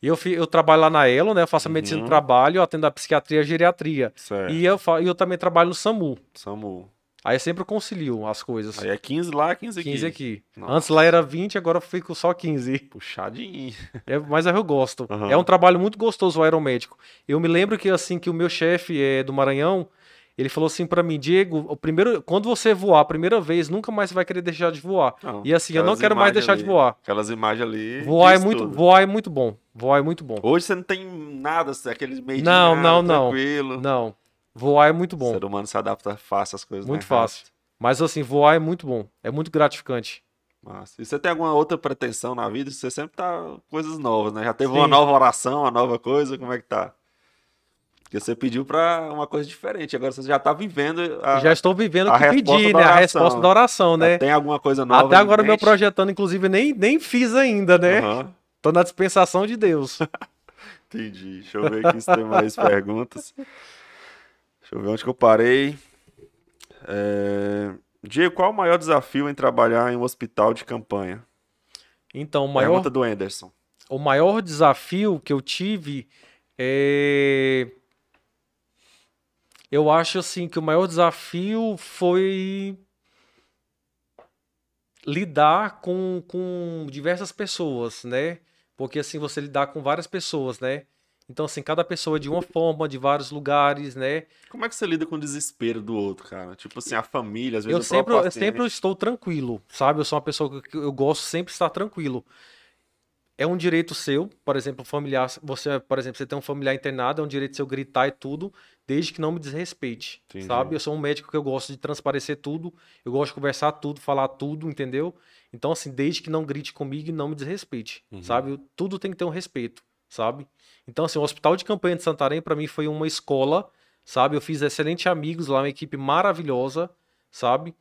[SPEAKER 2] Eu, eu trabalho lá na Elo, né? Eu faço a medicina uhum. do trabalho, atendo a psiquiatria e a geriatria. Certo. E eu, eu também trabalho no SAMU.
[SPEAKER 1] SAMU.
[SPEAKER 2] Aí eu sempre concilio as coisas.
[SPEAKER 1] Aí é 15 lá, 15 aqui.
[SPEAKER 2] 15 aqui. Nossa. Antes lá era 20, agora eu fico só 15.
[SPEAKER 1] Puxadinho.
[SPEAKER 2] É, mas eu gosto. Uhum. É um trabalho muito gostoso o aeromédico. Eu me lembro que assim que o meu chefe é do Maranhão, ele falou assim para mim, Diego, o primeiro, quando você voar a primeira vez, nunca mais você vai querer deixar de voar. Não, e assim, eu não quero mais deixar
[SPEAKER 1] ali,
[SPEAKER 2] de voar.
[SPEAKER 1] Aquelas imagens ali.
[SPEAKER 2] Voar é muito, voar é muito bom. Voar é muito bom.
[SPEAKER 1] Hoje você não tem nada, aqueles meio
[SPEAKER 2] não,
[SPEAKER 1] de
[SPEAKER 2] nada,
[SPEAKER 1] não, tranquilo.
[SPEAKER 2] Não, não. Voar é muito bom.
[SPEAKER 1] O ser humano se adapta fácil às coisas.
[SPEAKER 2] Muito né? fácil. Mas assim, voar é muito bom. É muito gratificante.
[SPEAKER 1] Massa. E você tem alguma outra pretensão na vida? Você sempre tá coisas novas, né? Já teve Sim. uma nova oração, uma nova coisa, como é que tá? Porque você pediu para uma coisa diferente, agora você já está vivendo
[SPEAKER 2] a, Já estou vivendo o que pedi, né? A resposta da oração, né?
[SPEAKER 1] tem alguma coisa nova?
[SPEAKER 2] Até agora meu projetando, inclusive, nem, nem fiz ainda, né? Uhum. Tô na dispensação de Deus. <laughs>
[SPEAKER 1] Entendi. Deixa eu ver aqui se tem mais <laughs> perguntas. Deixa eu ver onde que eu parei. É... Diego, qual o maior desafio em trabalhar em um hospital de campanha?
[SPEAKER 2] Então, o maior...
[SPEAKER 1] Pergunta do Anderson.
[SPEAKER 2] O maior desafio que eu tive é eu acho assim que o maior desafio foi lidar com, com diversas pessoas, né? Porque assim você lidar com várias pessoas, né? Então assim, cada pessoa é de uma forma, de vários lugares, né?
[SPEAKER 1] Como é que você lida com o desespero do outro, cara? Tipo assim, a família, às vezes
[SPEAKER 2] eu sempre, eu sempre estou tranquilo, sabe? Eu sou uma pessoa que eu gosto sempre de estar tranquilo é um direito seu, por exemplo, familiar, você, por exemplo, você tem um familiar internado, é um direito seu gritar e tudo, desde que não me desrespeite, Entendi. sabe? Eu sou um médico que eu gosto de transparecer tudo, eu gosto de conversar tudo, falar tudo, entendeu? Então, assim, desde que não grite comigo e não me desrespeite, uhum. sabe? Tudo tem que ter um respeito, sabe? Então, assim, o Hospital de Campanha de Santarém, para mim, foi uma escola, sabe? Eu fiz excelentes amigos lá, uma equipe maravilhosa, sabe?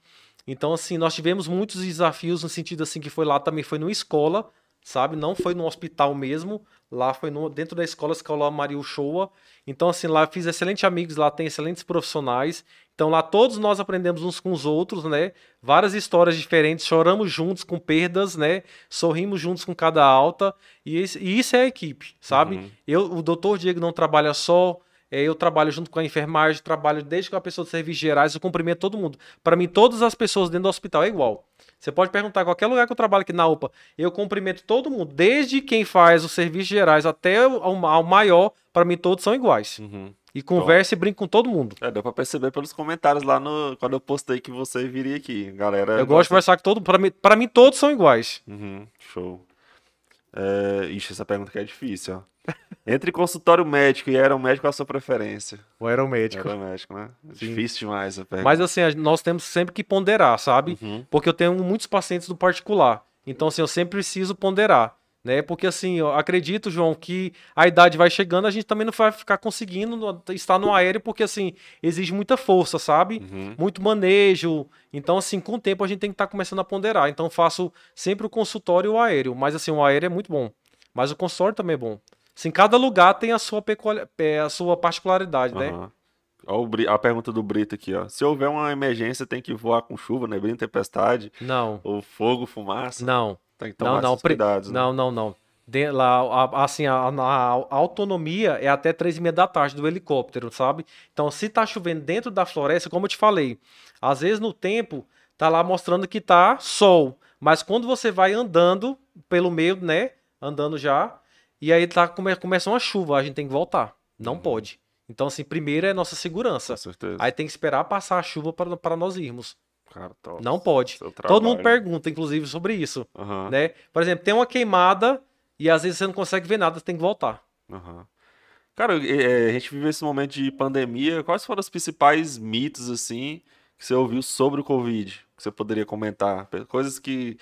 [SPEAKER 2] Então, assim, nós tivemos muitos desafios no sentido, assim, que foi lá também, foi numa escola, sabe? Não foi no hospital mesmo, lá foi no, dentro da escola, escola Maria Uchoa. Então, assim, lá fiz excelentes amigos, lá tem excelentes profissionais. Então, lá todos nós aprendemos uns com os outros, né? Várias histórias diferentes, choramos juntos com perdas, né? Sorrimos juntos com cada alta. E, esse, e isso é a equipe, sabe? Uhum. Eu, o doutor Diego não trabalha só, é, eu trabalho junto com a enfermagem, trabalho desde com a pessoa de serviços gerais, eu cumprimento todo mundo. Para mim, todas as pessoas dentro do hospital é igual. Você pode perguntar qualquer lugar que eu trabalho aqui na UPA, eu cumprimento todo mundo, desde quem faz os serviços gerais até ao, ao maior, para mim todos são iguais. Uhum. E conversa e brinca com todo mundo.
[SPEAKER 1] É, deu pra perceber pelos comentários lá no. Quando eu postei que você viria aqui. Galera.
[SPEAKER 2] Eu gosto de conversar com todo Pra mim, pra mim, todos são iguais.
[SPEAKER 1] Uhum, show. É... Ixi, essa pergunta aqui é difícil, ó. Entre consultório médico e aeromédico, qual a sua preferência?
[SPEAKER 2] O aeromédico.
[SPEAKER 1] Aeromédico, né? Sim. Difícil demais a pergunta.
[SPEAKER 2] Mas assim, nós temos sempre que ponderar, sabe? Uhum. Porque eu tenho muitos pacientes do particular. Então, assim, eu sempre preciso ponderar. Né? Porque assim, eu acredito, João, que a idade vai chegando, a gente também não vai ficar conseguindo estar no aéreo, porque assim, exige muita força, sabe? Uhum. Muito manejo. Então, assim, com o tempo a gente tem que estar tá começando a ponderar. Então, faço sempre o consultório e o aéreo. Mas assim, o aéreo é muito bom. Mas o consultório também é bom. Assim, cada lugar tem a sua, é, a sua particularidade, uhum. né?
[SPEAKER 1] Olha a pergunta do Brito aqui, ó. Se houver uma emergência, tem que voar com chuva, neblina, tempestade?
[SPEAKER 2] Não.
[SPEAKER 1] Ou fogo, fumaça?
[SPEAKER 2] Não.
[SPEAKER 1] Tem que tomar não, não. cuidados.
[SPEAKER 2] Né? Não, não, não. De, lá, a, assim, a, a, a, autonomia é até três e meia da tarde do helicóptero, sabe? Então, se tá chovendo dentro da floresta, como eu te falei, às vezes no tempo tá lá mostrando que tá sol, mas quando você vai andando pelo meio, né, andando já, e aí tá, come, começa uma chuva, a gente tem que voltar. Não uhum. pode. Então, assim, primeiro é nossa segurança. Aí tem que esperar passar a chuva para nós irmos. Cara, não pode. Todo mundo pergunta, inclusive, sobre isso. Uhum. Né? Por exemplo, tem uma queimada e às vezes você não consegue ver nada, você tem que voltar.
[SPEAKER 1] Uhum. Cara, é, a gente vive esse momento de pandemia. Quais foram os principais mitos, assim, que você ouviu sobre o Covid? Que você poderia comentar? Coisas que.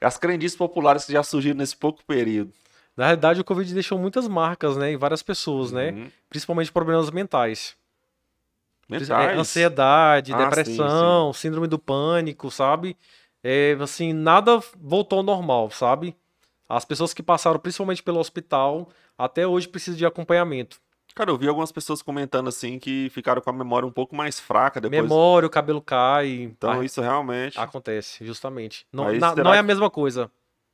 [SPEAKER 1] As crendices populares que já surgiram nesse pouco período.
[SPEAKER 2] Na realidade, o Covid deixou muitas marcas, né, em várias pessoas, né? uhum. né? Principalmente problemas mentais. Mentais? É, ansiedade, ah, depressão, sim, sim. síndrome do pânico, sabe? É, assim, nada voltou ao normal, sabe? As pessoas que passaram principalmente pelo hospital, até hoje precisam de acompanhamento.
[SPEAKER 1] Cara, eu vi algumas pessoas comentando assim que ficaram com a memória um pouco mais fraca depois.
[SPEAKER 2] Memória, o cabelo cai.
[SPEAKER 1] Então, isso realmente.
[SPEAKER 2] Acontece, justamente. Não, na, não é a mesma coisa.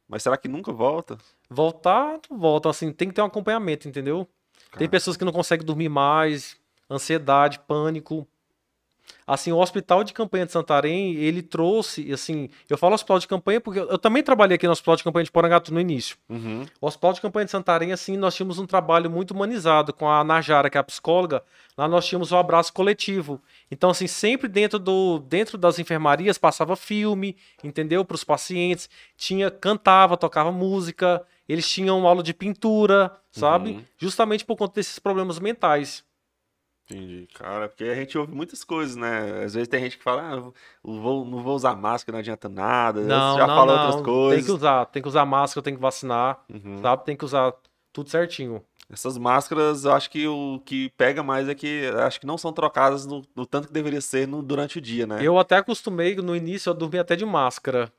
[SPEAKER 1] Mas será que nunca volta?
[SPEAKER 2] Voltar, volta. Assim, tem que ter um acompanhamento, entendeu? Cara. Tem pessoas que não conseguem dormir mais, ansiedade, pânico. Assim, o hospital de campanha de Santarém, ele trouxe, assim, eu falo hospital de campanha porque eu, eu também trabalhei aqui no hospital de campanha de Porangatu no início. Uhum. O hospital de campanha de Santarém, assim, nós tínhamos um trabalho muito humanizado com a Najara, que é a psicóloga. Lá nós tínhamos o um abraço coletivo. Então, assim, sempre dentro do dentro das enfermarias passava filme, entendeu? Para os pacientes, tinha cantava, tocava música. Eles tinham aula de pintura, sabe? Uhum. Justamente por conta desses problemas mentais.
[SPEAKER 1] Entendi, cara, porque a gente ouve muitas coisas, né? Às vezes tem gente que fala, ah, não vou, não vou usar máscara, não adianta nada.
[SPEAKER 2] Não, já não, fala não. outras coisas. Tem que usar, tem que usar máscara, tem que vacinar, uhum. sabe? Tem que usar tudo certinho.
[SPEAKER 1] Essas máscaras, eu acho que o que pega mais é que acho que não são trocadas no, no tanto que deveria ser no, durante o dia, né?
[SPEAKER 2] Eu até acostumei, no início eu dormia até de máscara.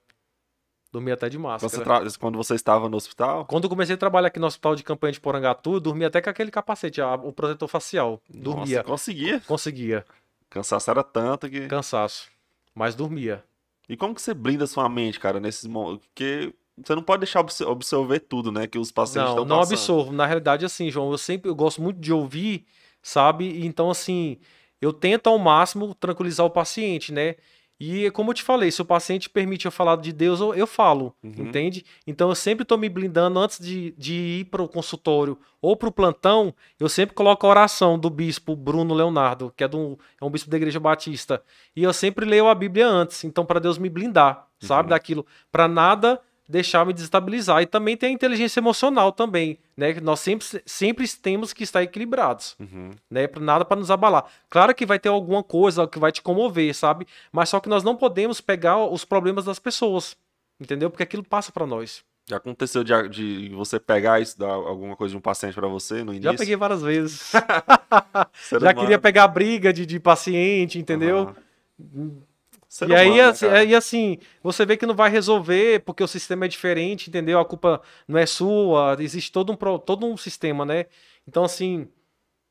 [SPEAKER 2] Dormia até de máscara.
[SPEAKER 1] Você tra... Quando você estava no hospital?
[SPEAKER 2] Quando eu comecei a trabalhar aqui no hospital de campanha de Porangatu, dormia até com aquele capacete, o protetor facial. Dormia.
[SPEAKER 1] Nossa, conseguia?
[SPEAKER 2] Conseguia.
[SPEAKER 1] Cansaço era tanto que.
[SPEAKER 2] Cansaço. Mas dormia.
[SPEAKER 1] E como que você blinda sua mente, cara, nesses momentos? Porque você não pode deixar absorver tudo, né? Que os pacientes estão
[SPEAKER 2] Não, não absorvo. Na realidade, assim, João, eu sempre eu gosto muito de ouvir, sabe? Então, assim, eu tento ao máximo tranquilizar o paciente, né? E como eu te falei, se o paciente permite eu falar de Deus, eu, eu falo, uhum. entende? Então eu sempre estou me blindando antes de, de ir para o consultório ou para o plantão, eu sempre coloco a oração do bispo Bruno Leonardo, que é, do, é um bispo da Igreja Batista. E eu sempre leio a Bíblia antes, então para Deus me blindar, sabe, uhum. daquilo, para nada deixar me desestabilizar. E também tem a inteligência emocional também, né? Que nós sempre, sempre temos que estar equilibrados, uhum. né? Para nada para nos abalar. Claro que vai ter alguma coisa que vai te comover, sabe? Mas só que nós não podemos pegar os problemas das pessoas, entendeu? Porque aquilo passa para nós.
[SPEAKER 1] Já aconteceu de, de, você pegar isso, dar alguma coisa de um paciente para você no início?
[SPEAKER 2] Já peguei várias vezes. <laughs> Já queria pegar briga de, de paciente, entendeu? Uhum. Ser e humano, aí, assim, e assim, você vê que não vai resolver porque o sistema é diferente, entendeu? A culpa não é sua, existe todo um, todo um sistema, né? Então, assim,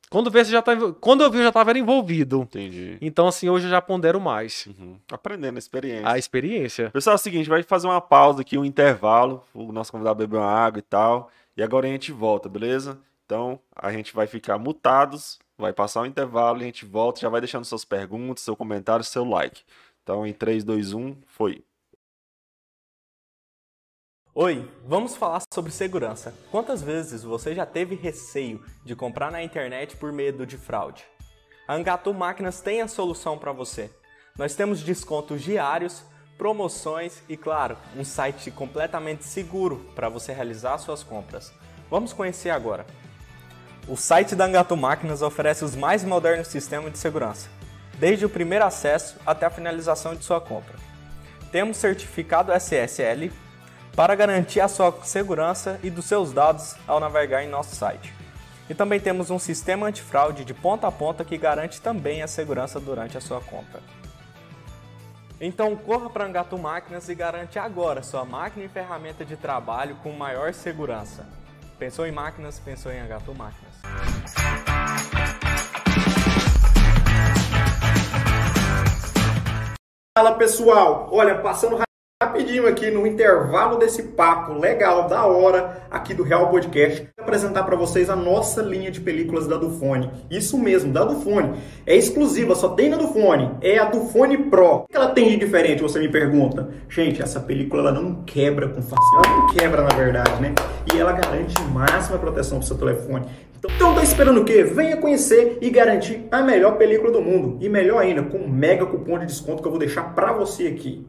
[SPEAKER 2] quando vê, você já tá, quando eu vi, eu já estava envolvido.
[SPEAKER 1] Entendi.
[SPEAKER 2] Então, assim, hoje eu já pondero mais.
[SPEAKER 1] Uhum. Aprendendo a experiência.
[SPEAKER 2] A experiência.
[SPEAKER 1] Pessoal, é o seguinte, vai fazer uma pausa aqui, um intervalo, o nosso convidado beber uma água e tal, e agora a gente volta, beleza? Então, a gente vai ficar mutados, vai passar um intervalo, e a gente volta, já vai deixando suas perguntas, seu comentário, seu like. Então, em 3, 2, 1, foi.
[SPEAKER 3] Oi, vamos falar sobre segurança. Quantas vezes você já teve receio de comprar na internet por medo de fraude? A Angatu Máquinas tem a solução para você. Nós temos descontos diários, promoções e, claro, um site completamente seguro para você realizar suas compras. Vamos conhecer agora. O site da Angatu Máquinas oferece os mais modernos sistemas de segurança desde o primeiro acesso até a finalização de sua compra. Temos certificado SSL para garantir a sua segurança e dos seus dados ao navegar em nosso site. E também temos um sistema antifraude de ponta a ponta que garante também a segurança durante a sua compra. Então corra para Angato Máquinas e garante agora sua máquina e ferramenta de trabalho com maior segurança. Pensou em máquinas? Pensou em Angato Máquinas.
[SPEAKER 4] Fala pessoal, olha, passando rapidinho aqui no intervalo desse papo legal, da hora, aqui do Real Podcast, apresentar para vocês a nossa linha de películas da Dufone. Isso mesmo, da Dufone. É exclusiva, só tem na Dufone. É a Dufone Pro. O que ela tem de diferente, você me pergunta? Gente, essa película ela não quebra com facilidade. Ela não quebra, na verdade, né? E ela garante máxima proteção pro seu telefone. Então tá esperando o quê? Venha conhecer e garantir a melhor película do mundo. E melhor ainda, com um mega cupom de desconto que eu vou deixar para você aqui.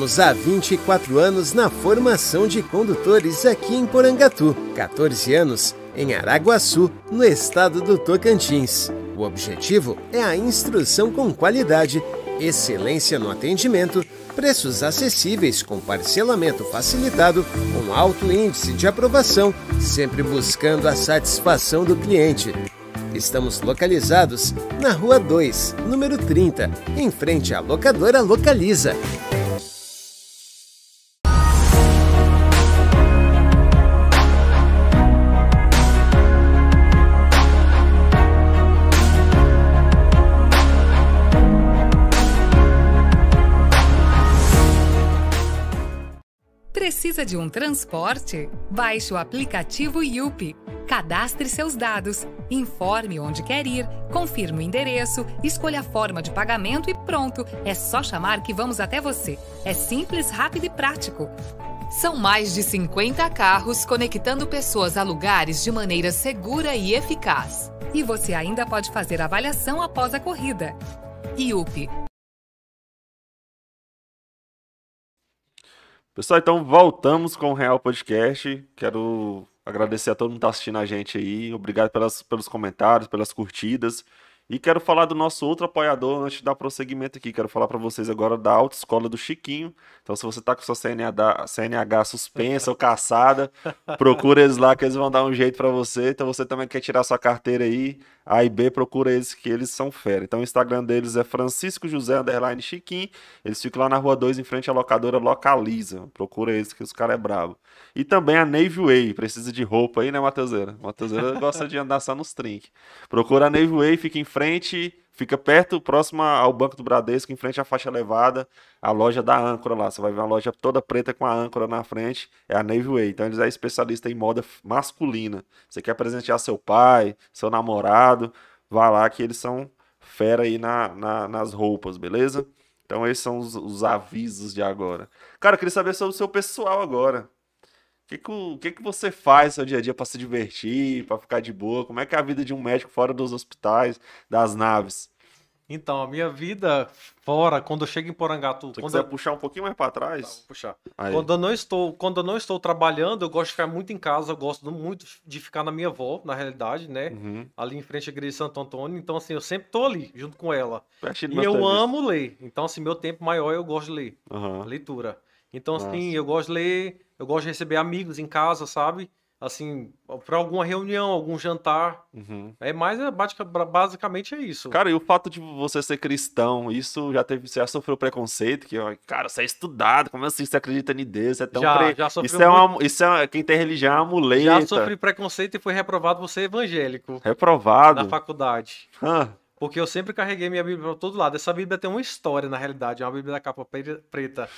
[SPEAKER 5] Estamos há 24 anos na formação de condutores aqui em Porangatu, 14 anos em Araguaçu, no estado do Tocantins. O objetivo é a instrução com qualidade, excelência no atendimento, preços acessíveis com parcelamento facilitado, com alto índice de aprovação, sempre buscando a satisfação do cliente. Estamos localizados na Rua 2, número 30, em frente à locadora Localiza.
[SPEAKER 6] Precisa de um transporte? Baixe o aplicativo Yupi. Cadastre seus dados, informe onde quer ir, confirme o endereço, escolha a forma de pagamento e pronto. É só chamar que vamos até você. É simples, rápido e prático. São mais de 50 carros conectando pessoas a lugares de maneira segura e eficaz. E você ainda pode fazer avaliação após a corrida. IUP
[SPEAKER 1] Pessoal, então voltamos com o Real Podcast. Quero agradecer a todo mundo que está assistindo a gente aí. Obrigado pelas, pelos comentários, pelas curtidas. E quero falar do nosso outro apoiador antes de dar prosseguimento aqui. Quero falar para vocês agora da Autoescola do Chiquinho. Então, se você está com sua CNH, CNH suspensa ou caçada, procura eles lá que eles vão dar um jeito para você. Então, você também quer tirar sua carteira aí, A e B, procura eles que eles são fera. Então, o Instagram deles é Francisco José Underline Chiquinho. Eles ficam lá na Rua 2, em frente à locadora Localiza. Procura eles que os caras é brabo. E também a Navy Way. Precisa de roupa aí, né, Matheuseira? Matheuseira gosta de andar só nos trinques. Procura a Navy Way, fica em frente Fica perto, próximo ao Banco do Bradesco, em frente à faixa elevada, a loja da âncora lá. Você vai ver uma loja toda preta com a âncora na frente, é a Navy Way. Então eles é especialista em moda masculina. Você quer presentear seu pai, seu namorado, vá lá que eles são fera aí na, na nas roupas, beleza? Então esses são os, os avisos de agora. Cara, eu queria saber sobre o seu pessoal agora que, que, o que, que você faz no seu dia a dia para se divertir, para ficar de boa? Como é que é a vida de um médico fora dos hospitais, das naves?
[SPEAKER 2] Então, a minha vida fora, quando eu chego em Porangatu...
[SPEAKER 1] Se
[SPEAKER 2] quando
[SPEAKER 1] quiser
[SPEAKER 2] eu...
[SPEAKER 1] puxar um pouquinho mais para trás... Tá,
[SPEAKER 2] puxar. Quando eu, não estou, quando eu não estou trabalhando, eu gosto de ficar muito em casa, eu gosto muito de ficar na minha avó, na realidade, né? Uhum. Ali em frente à igreja de Santo Antônio. Então, assim, eu sempre estou ali, junto com ela. e eu amo ler. Então, assim, meu tempo maior eu gosto de ler. Uhum. leitura. Então, assim, Nossa. assim, eu gosto de ler eu gosto de receber amigos em casa, sabe? Assim, para alguma reunião, algum jantar. Uhum. É mais, é, basicamente é isso.
[SPEAKER 1] Cara, e o fato de você ser cristão, isso já teve, você já sofreu preconceito? Que, cara, você é estudado, como assim você acredita em Deus? Você é tão
[SPEAKER 2] já,
[SPEAKER 1] pre...
[SPEAKER 2] já sofri
[SPEAKER 1] isso, é uma, isso é quem tem religião é uma muleta.
[SPEAKER 2] Já sofri preconceito e fui reprovado por ser evangélico.
[SPEAKER 1] Reprovado?
[SPEAKER 2] Na faculdade. Porque eu sempre carreguei minha Bíblia para todo lado. Essa Bíblia tem uma história, na realidade. É uma Bíblia da capa preta.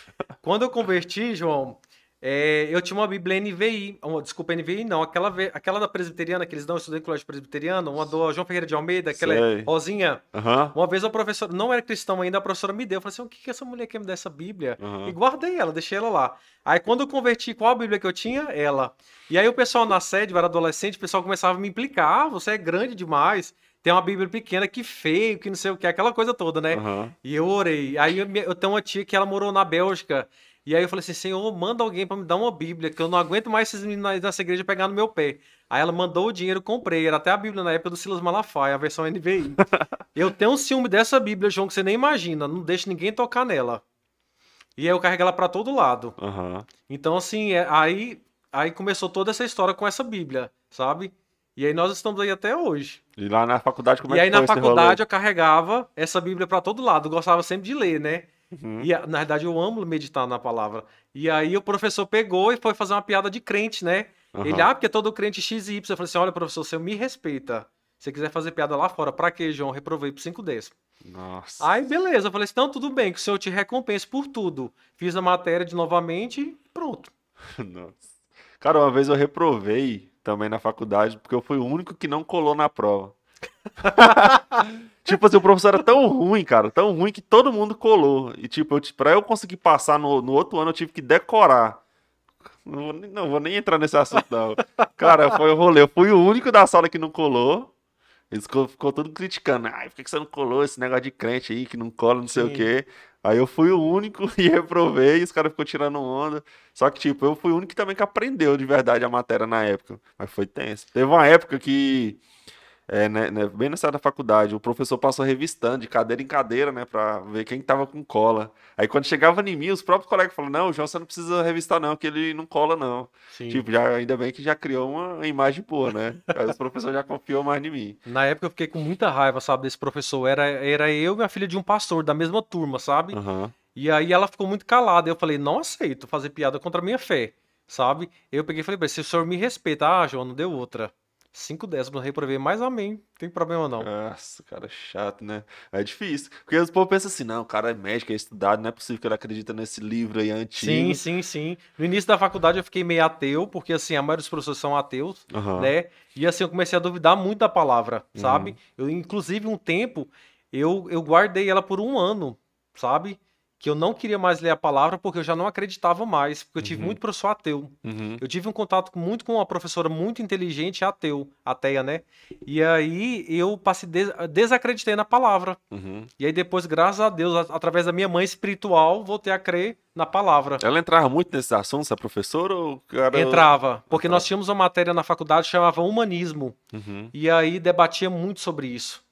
[SPEAKER 2] Quando eu converti, João, é, eu tinha uma Bíblia NVI, uma, desculpa, NVI não, aquela, aquela da presbiteriana que eles dão, eu estudei em colégio presbiteriano, uma do João Ferreira de Almeida, aquela Sei. rosinha. Uhum. Uma vez a professora, não era cristão ainda, a professora me deu, eu falei assim, o que que essa mulher quer me dar essa Bíblia? Uhum. E guardei ela, deixei ela lá. Aí quando eu converti, qual a Bíblia que eu tinha? Ela. E aí o pessoal na sede, eu era adolescente, o pessoal começava a me implicar, ah, você é grande demais, tem uma Bíblia pequena, que feio, que não sei o que, aquela coisa toda, né? Uhum. E eu orei. Aí eu, eu tenho uma tia que ela morou na Bélgica, e aí eu falei assim, Senhor, manda alguém para me dar uma Bíblia, que eu não aguento mais esses meninos nessa igreja pegar no meu pé. Aí ela mandou o dinheiro, comprei. Era até a Bíblia na época do Silas Malafaia, a versão NVI. <laughs> eu tenho um ciúme dessa Bíblia, João, que você nem imagina. Não deixa ninguém tocar nela. E aí eu carrego ela para todo lado. Uhum. Então, assim, é, aí, aí começou toda essa história com essa Bíblia, sabe? E aí nós estamos aí até hoje.
[SPEAKER 1] E lá na faculdade, como
[SPEAKER 2] e
[SPEAKER 1] é
[SPEAKER 2] que
[SPEAKER 1] E aí
[SPEAKER 2] na faculdade eu carregava essa Bíblia para todo lado. Eu gostava sempre de ler, né? Uhum. E na verdade eu amo meditar na palavra. E aí o professor pegou e foi fazer uma piada de crente, né? Uhum. Ele, ah, porque todo crente XY. Eu falei assim: olha, professor, você me respeita. Se você quiser fazer piada lá fora, pra quê, João? Reprovei por 5 décimos. Nossa. Aí, beleza. Eu falei assim: não, tudo bem, que o senhor te recompense por tudo. Fiz a matéria de novamente e pronto. <laughs>
[SPEAKER 1] Nossa. Cara, uma vez eu reprovei também na faculdade, porque eu fui o único que não colou na prova. <laughs> tipo assim, o professor era tão ruim, cara, tão ruim que todo mundo colou. E tipo, eu, pra eu conseguir passar no, no outro ano, eu tive que decorar. Não vou, não vou nem entrar nesse assunto, não. Cara, foi o rolê. Eu fui o único da sala que não colou. Eles ficou, ficou todo criticando. Ai, por que você não colou esse negócio de crente aí, que não cola, não sei Sim. o quê? Aí eu fui o único <laughs> e reprovei, e os caras ficou tirando onda. Só que, tipo, eu fui o único também que aprendeu de verdade a matéria na época. Mas foi tenso. Teve uma época que é, né, né, bem nessa da faculdade, o professor passou revistando de cadeira em cadeira, né, pra ver quem tava com cola. Aí quando chegava em mim, os próprios colegas falaram: Não, João, você não precisa revistar, não, que ele não cola, não. Sim. Tipo, já, ainda bem que já criou uma imagem boa, né? Aí os professores já confiou mais em mim.
[SPEAKER 2] Na época eu fiquei com muita raiva, sabe, desse professor. Era, era eu e minha filha de um pastor, da mesma turma, sabe? Uhum. E aí ela ficou muito calada. Eu falei: Não aceito fazer piada contra a minha fé, sabe? Eu peguei e falei: Se o senhor me respeita, ah, João, não deu outra. 5 décimos reprovei, mas amém. Não tem problema não.
[SPEAKER 1] Nossa, cara, chato, né? É difícil. Porque os povo pensam assim, não, o cara é médico, é estudado, não é possível que ele acredita nesse livro aí antigo.
[SPEAKER 2] Sim, sim, sim. No início da faculdade eu fiquei meio ateu, porque assim, a maioria dos professores são ateus, uhum. né? E assim, eu comecei a duvidar muito da palavra, sabe? Uhum. Eu, inclusive, um tempo, eu, eu guardei ela por um ano, sabe? Que eu não queria mais ler a palavra porque eu já não acreditava mais, porque eu tive uhum. muito professor ateu. Uhum. Eu tive um contato muito com uma professora muito inteligente ateu, ateia, né? E aí eu passei des desacreditei na palavra. Uhum. E aí depois, graças a Deus, através da minha mãe espiritual, voltei a crer na palavra.
[SPEAKER 1] Ela entrava muito nesses assuntos, a professora? Ou
[SPEAKER 2] cara... Entrava, porque nós tínhamos uma matéria na faculdade que chamava Humanismo. Uhum. E aí debatia muito sobre isso.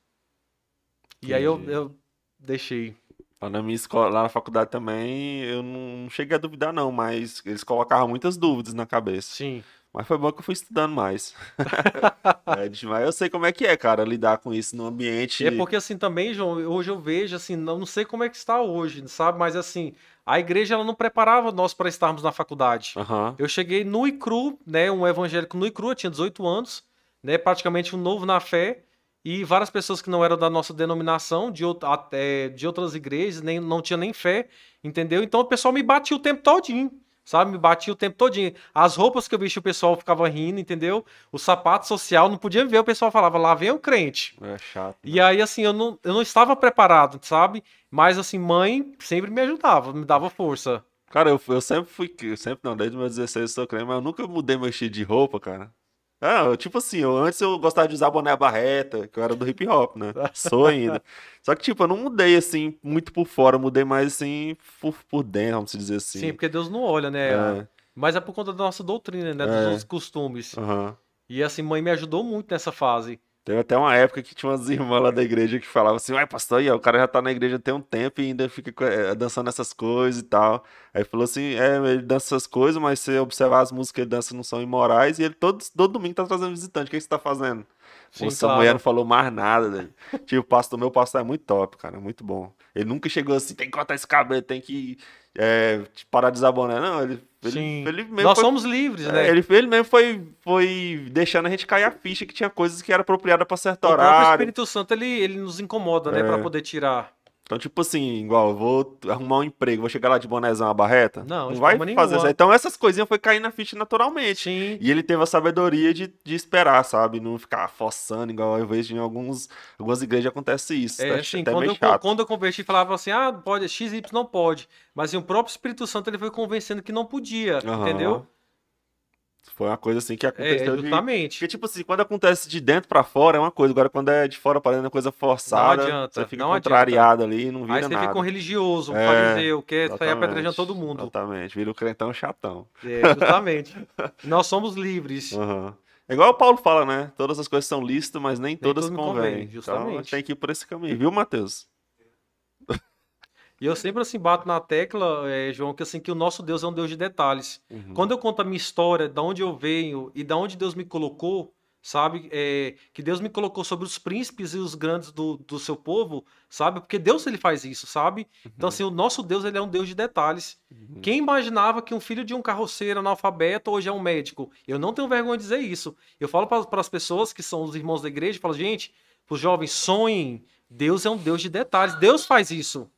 [SPEAKER 2] E aí eu, eu deixei.
[SPEAKER 1] Lá na minha escola, lá na faculdade também, eu não cheguei a duvidar, não, mas eles colocavam muitas dúvidas na cabeça.
[SPEAKER 2] Sim.
[SPEAKER 1] Mas foi bom que eu fui estudando mais. <laughs> é, mas eu sei como é que é, cara, lidar com isso no ambiente.
[SPEAKER 2] É porque assim também, João, hoje eu vejo assim, não, não sei como é que está hoje, sabe? Mas assim, a igreja ela não preparava nós para estarmos na faculdade. Uhum. Eu cheguei nu e cru, né? Um evangélico nu e cru, eu tinha 18 anos, né? Praticamente um novo na fé e várias pessoas que não eram da nossa denominação, de, até, de outras igrejas, nem, não tinha nem fé, entendeu? Então o pessoal me batia o tempo todinho, sabe? Me batia o tempo todinho. As roupas que eu vestia, o pessoal ficava rindo, entendeu? O sapato social, não podia ver, o pessoal falava, lá vem o crente.
[SPEAKER 1] É chato.
[SPEAKER 2] Né? E aí, assim, eu não, eu não estava preparado, sabe? Mas, assim, mãe sempre me ajudava, me dava força.
[SPEAKER 1] Cara, eu, eu sempre fui, sempre não, desde meus 16 eu sou crente, mas eu nunca mudei meu estilo de roupa, cara. Ah, tipo assim, eu, antes eu gostava de usar boné barreta, que eu era do hip hop, né? Sou ainda. <laughs> Só que, tipo, eu não mudei assim, muito por fora, mudei mais assim, por, por dentro, vamos dizer assim.
[SPEAKER 2] Sim, porque Deus não olha, né? É. Mas é por conta da nossa doutrina, né? Dos é. nossos costumes. Uhum. E assim, mãe me ajudou muito nessa fase.
[SPEAKER 1] Teve até uma época que tinha umas irmãs lá da igreja que falavam assim, uai, pastor, aí, o cara já tá na igreja tem um tempo e ainda fica é, dançando essas coisas e tal. Aí falou assim, é, ele dança essas coisas, mas se observar as músicas que ele dança não são imorais, e ele todo, todo domingo tá trazendo visitante. O que, que você tá fazendo? Sim, o Samuel claro. não falou mais nada, né? <laughs> tipo, o pastor, meu pastor é muito top, cara, é muito bom. Ele nunca chegou assim, tem que cortar esse cabelo, tem que é, parar de desabonar. Não, ele. ele.
[SPEAKER 2] Ele Nós foi, somos livres, é, né?
[SPEAKER 1] Ele, ele mesmo foi, foi deixando a gente cair a ficha que tinha coisas que era apropriada para certo o horário. O
[SPEAKER 2] Espírito Santo ele, ele nos incomoda, né? É. Para poder tirar.
[SPEAKER 1] Então, tipo assim, igual, eu vou arrumar um emprego, vou chegar lá de bonézão, uma barreta?
[SPEAKER 2] Não,
[SPEAKER 1] não vai fazer isso. Então, essas coisinhas foi cair na ficha naturalmente.
[SPEAKER 2] Sim.
[SPEAKER 1] E ele teve a sabedoria de, de esperar, sabe? Não ficar forçando, igual eu vejo em alguns, algumas igrejas acontece isso.
[SPEAKER 2] É, tá, sim, quando eu, quando eu converti, falava assim, ah, pode, XY não pode. Mas assim, o próprio Espírito Santo ele foi convencendo que não podia, uhum. entendeu?
[SPEAKER 1] Foi uma coisa assim que aconteceu.
[SPEAKER 2] É, justamente.
[SPEAKER 1] De... Porque, tipo assim, quando acontece de dentro para fora é uma coisa, agora quando é de fora para dentro é coisa forçada. Não adianta. Você fica não contrariado adianta. ali não vira Aí você nada. fica
[SPEAKER 2] um religioso, um é, fariseu, quer sair apedrejando todo mundo.
[SPEAKER 1] Exatamente, vira o crentão chatão.
[SPEAKER 2] É, justamente. Nós somos livres. <laughs>
[SPEAKER 1] Uhum. É igual o Paulo fala, né? Todas as coisas são lícitas, mas nem, nem todas convêm. Convém, justamente. Então tem que ir por esse caminho, viu, Matheus?
[SPEAKER 2] E eu sempre assim bato na tecla, é, João, que assim que o nosso Deus é um Deus de detalhes. Uhum. Quando eu conto a minha história, da onde eu venho e da onde Deus me colocou, sabe? É, que Deus me colocou sobre os príncipes e os grandes do, do seu povo, sabe? Porque Deus ele faz isso, sabe? Então, uhum. Então assim, o nosso Deus ele é um Deus de detalhes. Uhum. Quem imaginava que um filho de um carroceiro analfabeto hoje é um médico? Eu não tenho vergonha de dizer isso. Eu falo para as pessoas que são os irmãos da igreja, falo, gente, os jovens, sonhem. Deus é um Deus de detalhes. Deus faz isso.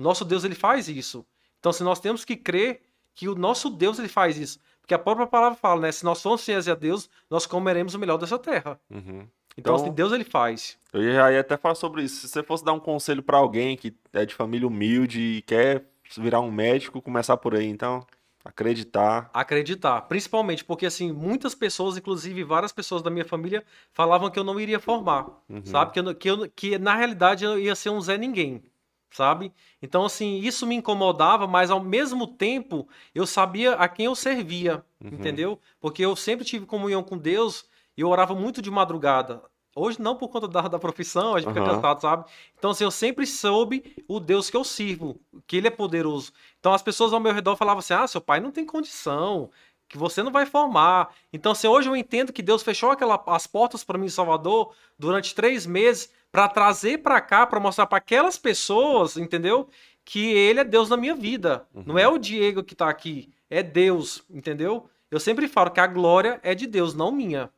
[SPEAKER 2] Nosso Deus ele faz isso. Então, se nós temos que crer que o nosso Deus ele faz isso, porque a própria palavra fala, né? Se nós formos fiéis a Deus, nós comeremos o melhor dessa terra. Uhum. Então, então, assim, Deus ele faz.
[SPEAKER 1] Eu já ia até falar sobre isso. Se você fosse dar um conselho para alguém que é de família humilde e quer virar um médico, começar por aí, então. Acreditar.
[SPEAKER 2] Acreditar. Principalmente porque, assim, muitas pessoas, inclusive várias pessoas da minha família, falavam que eu não iria formar. Uhum. Sabe? Que, eu, que, eu, que na realidade eu ia ser um Zé Ninguém sabe? Então, assim, isso me incomodava, mas ao mesmo tempo eu sabia a quem eu servia, uhum. entendeu? Porque eu sempre tive comunhão com Deus e eu orava muito de madrugada. Hoje não por conta da, da profissão, a gente fica cansado, sabe? Então, assim, eu sempre soube o Deus que eu sirvo, que ele é poderoso. Então, as pessoas ao meu redor falavam assim: ah, seu pai não tem condição, que você não vai formar. Então, assim, hoje eu entendo que Deus fechou aquela, as portas para mim em Salvador durante três meses para trazer para cá, para mostrar para aquelas pessoas, entendeu? Que ele é Deus na minha vida. Uhum. Não é o Diego que está aqui, é Deus, entendeu? Eu sempre falo que a glória é de Deus, não minha.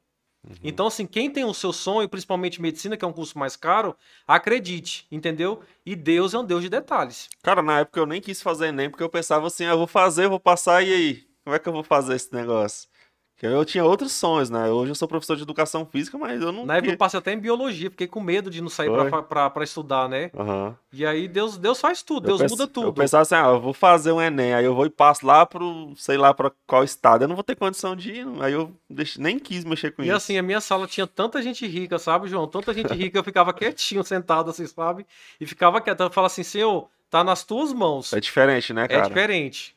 [SPEAKER 2] Uhum. Então, assim, quem tem o seu sonho, principalmente medicina, que é um curso mais caro, acredite, entendeu? E Deus é um Deus de detalhes.
[SPEAKER 1] Cara, na época eu nem quis fazer Enem, porque eu pensava assim, ah, eu vou fazer, vou passar, e aí? Como é que eu vou fazer esse negócio? Eu tinha outros sonhos, né? Hoje eu sou professor de educação física, mas eu não.
[SPEAKER 2] Na época eu passei até em biologia, fiquei com medo de não sair para estudar, né?
[SPEAKER 1] Uhum.
[SPEAKER 2] E aí Deus, Deus faz tudo, Deus muda tudo.
[SPEAKER 1] Eu pensava assim, ah, eu vou fazer um Enem, aí eu vou e passo lá pro, sei lá, para qual estado. Eu não vou ter condição de ir, aí eu nem quis mexer com
[SPEAKER 2] e
[SPEAKER 1] isso.
[SPEAKER 2] E assim, a minha sala tinha tanta gente rica, sabe, João? Tanta gente rica, eu ficava quietinho, <laughs> sentado assim, sabe? E ficava quieto. Eu falava assim, senhor, tá nas tuas mãos.
[SPEAKER 1] É diferente, né, é cara?
[SPEAKER 2] É diferente.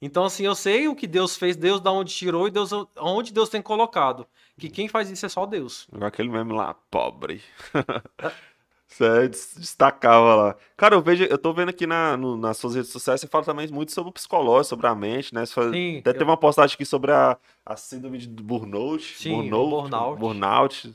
[SPEAKER 2] Então, assim, eu sei o que Deus fez, Deus da onde tirou e Deus onde Deus tem colocado. Que quem faz isso é só Deus.
[SPEAKER 1] Aquele meme lá, pobre. <laughs> Você destacava lá. Cara, eu vejo, eu tô vendo aqui na, no, nas suas redes sociais, você fala também muito sobre o psicológico, sobre a mente, né? Sim, até eu... teve uma postagem aqui sobre a, a síndrome de burnout.
[SPEAKER 2] Sim, burnout, burnout.
[SPEAKER 1] burnout.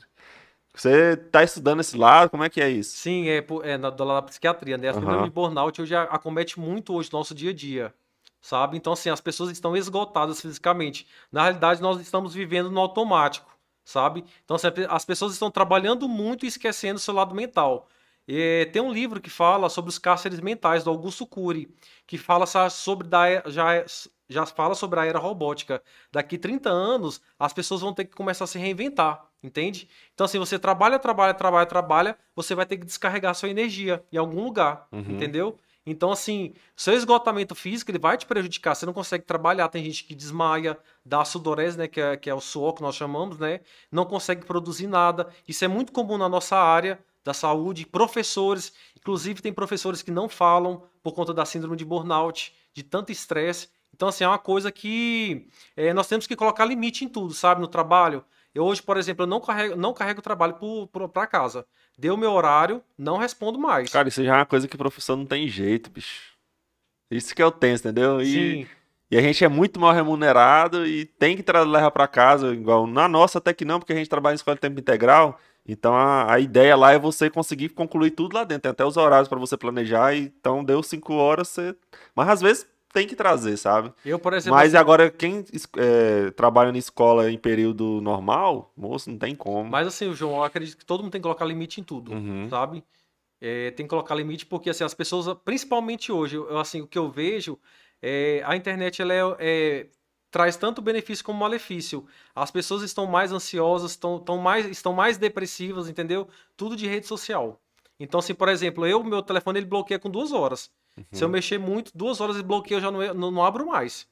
[SPEAKER 1] Você tá estudando esse lado? Como é que é isso?
[SPEAKER 2] Sim, é, é na, da psiquiatria, né? A síndrome uhum. de burnout hoje acomete muito hoje no nosso dia a dia sabe? Então, assim, as pessoas estão esgotadas fisicamente. Na realidade, nós estamos vivendo no automático, sabe? Então, assim, as pessoas estão trabalhando muito e esquecendo o seu lado mental. E, tem um livro que fala sobre os cárceres mentais, do Augusto Cury, que fala sobre da, já, já fala sobre a era robótica. Daqui 30 anos, as pessoas vão ter que começar a se reinventar, entende? Então, assim, você trabalha, trabalha, trabalha, trabalha, você vai ter que descarregar sua energia em algum lugar, uhum. entendeu? Então, assim, seu esgotamento físico ele vai te prejudicar. Você não consegue trabalhar. Tem gente que desmaia, dá sudorese, né? Que é, que é o suor que nós chamamos, né? Não consegue produzir nada. Isso é muito comum na nossa área da saúde. Professores, inclusive, tem professores que não falam por conta da síndrome de burnout, de tanto estresse. Então, assim, é uma coisa que é, nós temos que colocar limite em tudo, sabe? No trabalho. Eu hoje, por exemplo, eu não carrego, não carrego trabalho para casa. Deu meu horário, não respondo mais.
[SPEAKER 1] Cara, isso já é uma coisa que professor não tem jeito, bicho. Isso que é o tenso, entendeu? E, Sim. E a gente é muito mal remunerado e tem que levar para casa, igual na nossa até que não, porque a gente trabalha em escola de tempo integral. Então a, a ideia lá é você conseguir concluir tudo lá dentro. Tem até os horários para você planejar. Então deu cinco horas, você. Mas às vezes tem que trazer, sabe?
[SPEAKER 2] Eu, por exemplo.
[SPEAKER 1] Mas agora, quem é, trabalha na escola em período normal, moço, não tem como.
[SPEAKER 2] Mas assim, João, eu acredito que todo mundo tem que colocar limite em tudo, uhum. sabe? É, tem que colocar limite porque assim, as pessoas, principalmente hoje, eu, assim, o que eu vejo, é, a internet ela é, é, traz tanto benefício como malefício. As pessoas estão mais ansiosas, estão, estão, mais, estão mais depressivas, entendeu? Tudo de rede social. Então, assim, por exemplo, eu, meu telefone, ele bloqueia com duas horas. Uhum. Se eu mexer muito, duas horas de bloqueio eu já não, não, não abro mais.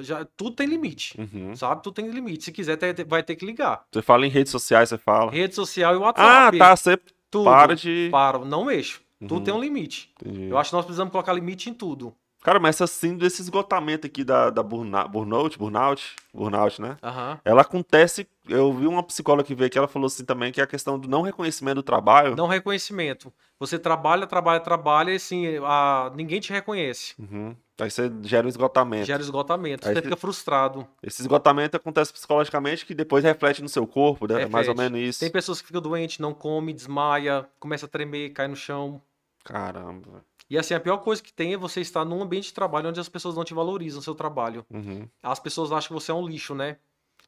[SPEAKER 2] Já, tudo tem limite, uhum. sabe? Tudo tem limite. Se quiser, ter, vai ter que ligar.
[SPEAKER 1] Você fala em redes sociais, você fala?
[SPEAKER 2] Rede social e WhatsApp.
[SPEAKER 1] Ah, tá. Você tudo, para de.
[SPEAKER 2] Para, não mexo. Uhum. Tudo tem um limite. Entendi. Eu acho que nós precisamos colocar limite em tudo.
[SPEAKER 1] Cara, mas essa síndrome desse esgotamento aqui da, da burnout, burnout, burnout, burnout, né?
[SPEAKER 2] Uhum.
[SPEAKER 1] Ela acontece. Eu vi uma psicóloga que veio aqui, ela falou assim também que é a questão do não reconhecimento do trabalho.
[SPEAKER 2] Não reconhecimento. Você trabalha, trabalha, trabalha e assim, a... ninguém te reconhece.
[SPEAKER 1] Uhum. Aí você gera um esgotamento.
[SPEAKER 2] Gera esgotamento, Aí você fica frustrado.
[SPEAKER 1] Esse esgotamento acontece psicologicamente que depois reflete no seu corpo, né? É mais ou menos isso.
[SPEAKER 2] Tem pessoas que ficam doentes, não come, desmaia, começa a tremer, cai no chão.
[SPEAKER 1] Caramba.
[SPEAKER 2] E assim, a pior coisa que tem é você estar num ambiente de trabalho onde as pessoas não te valorizam o seu trabalho.
[SPEAKER 1] Uhum.
[SPEAKER 2] As pessoas acham que você é um lixo, né?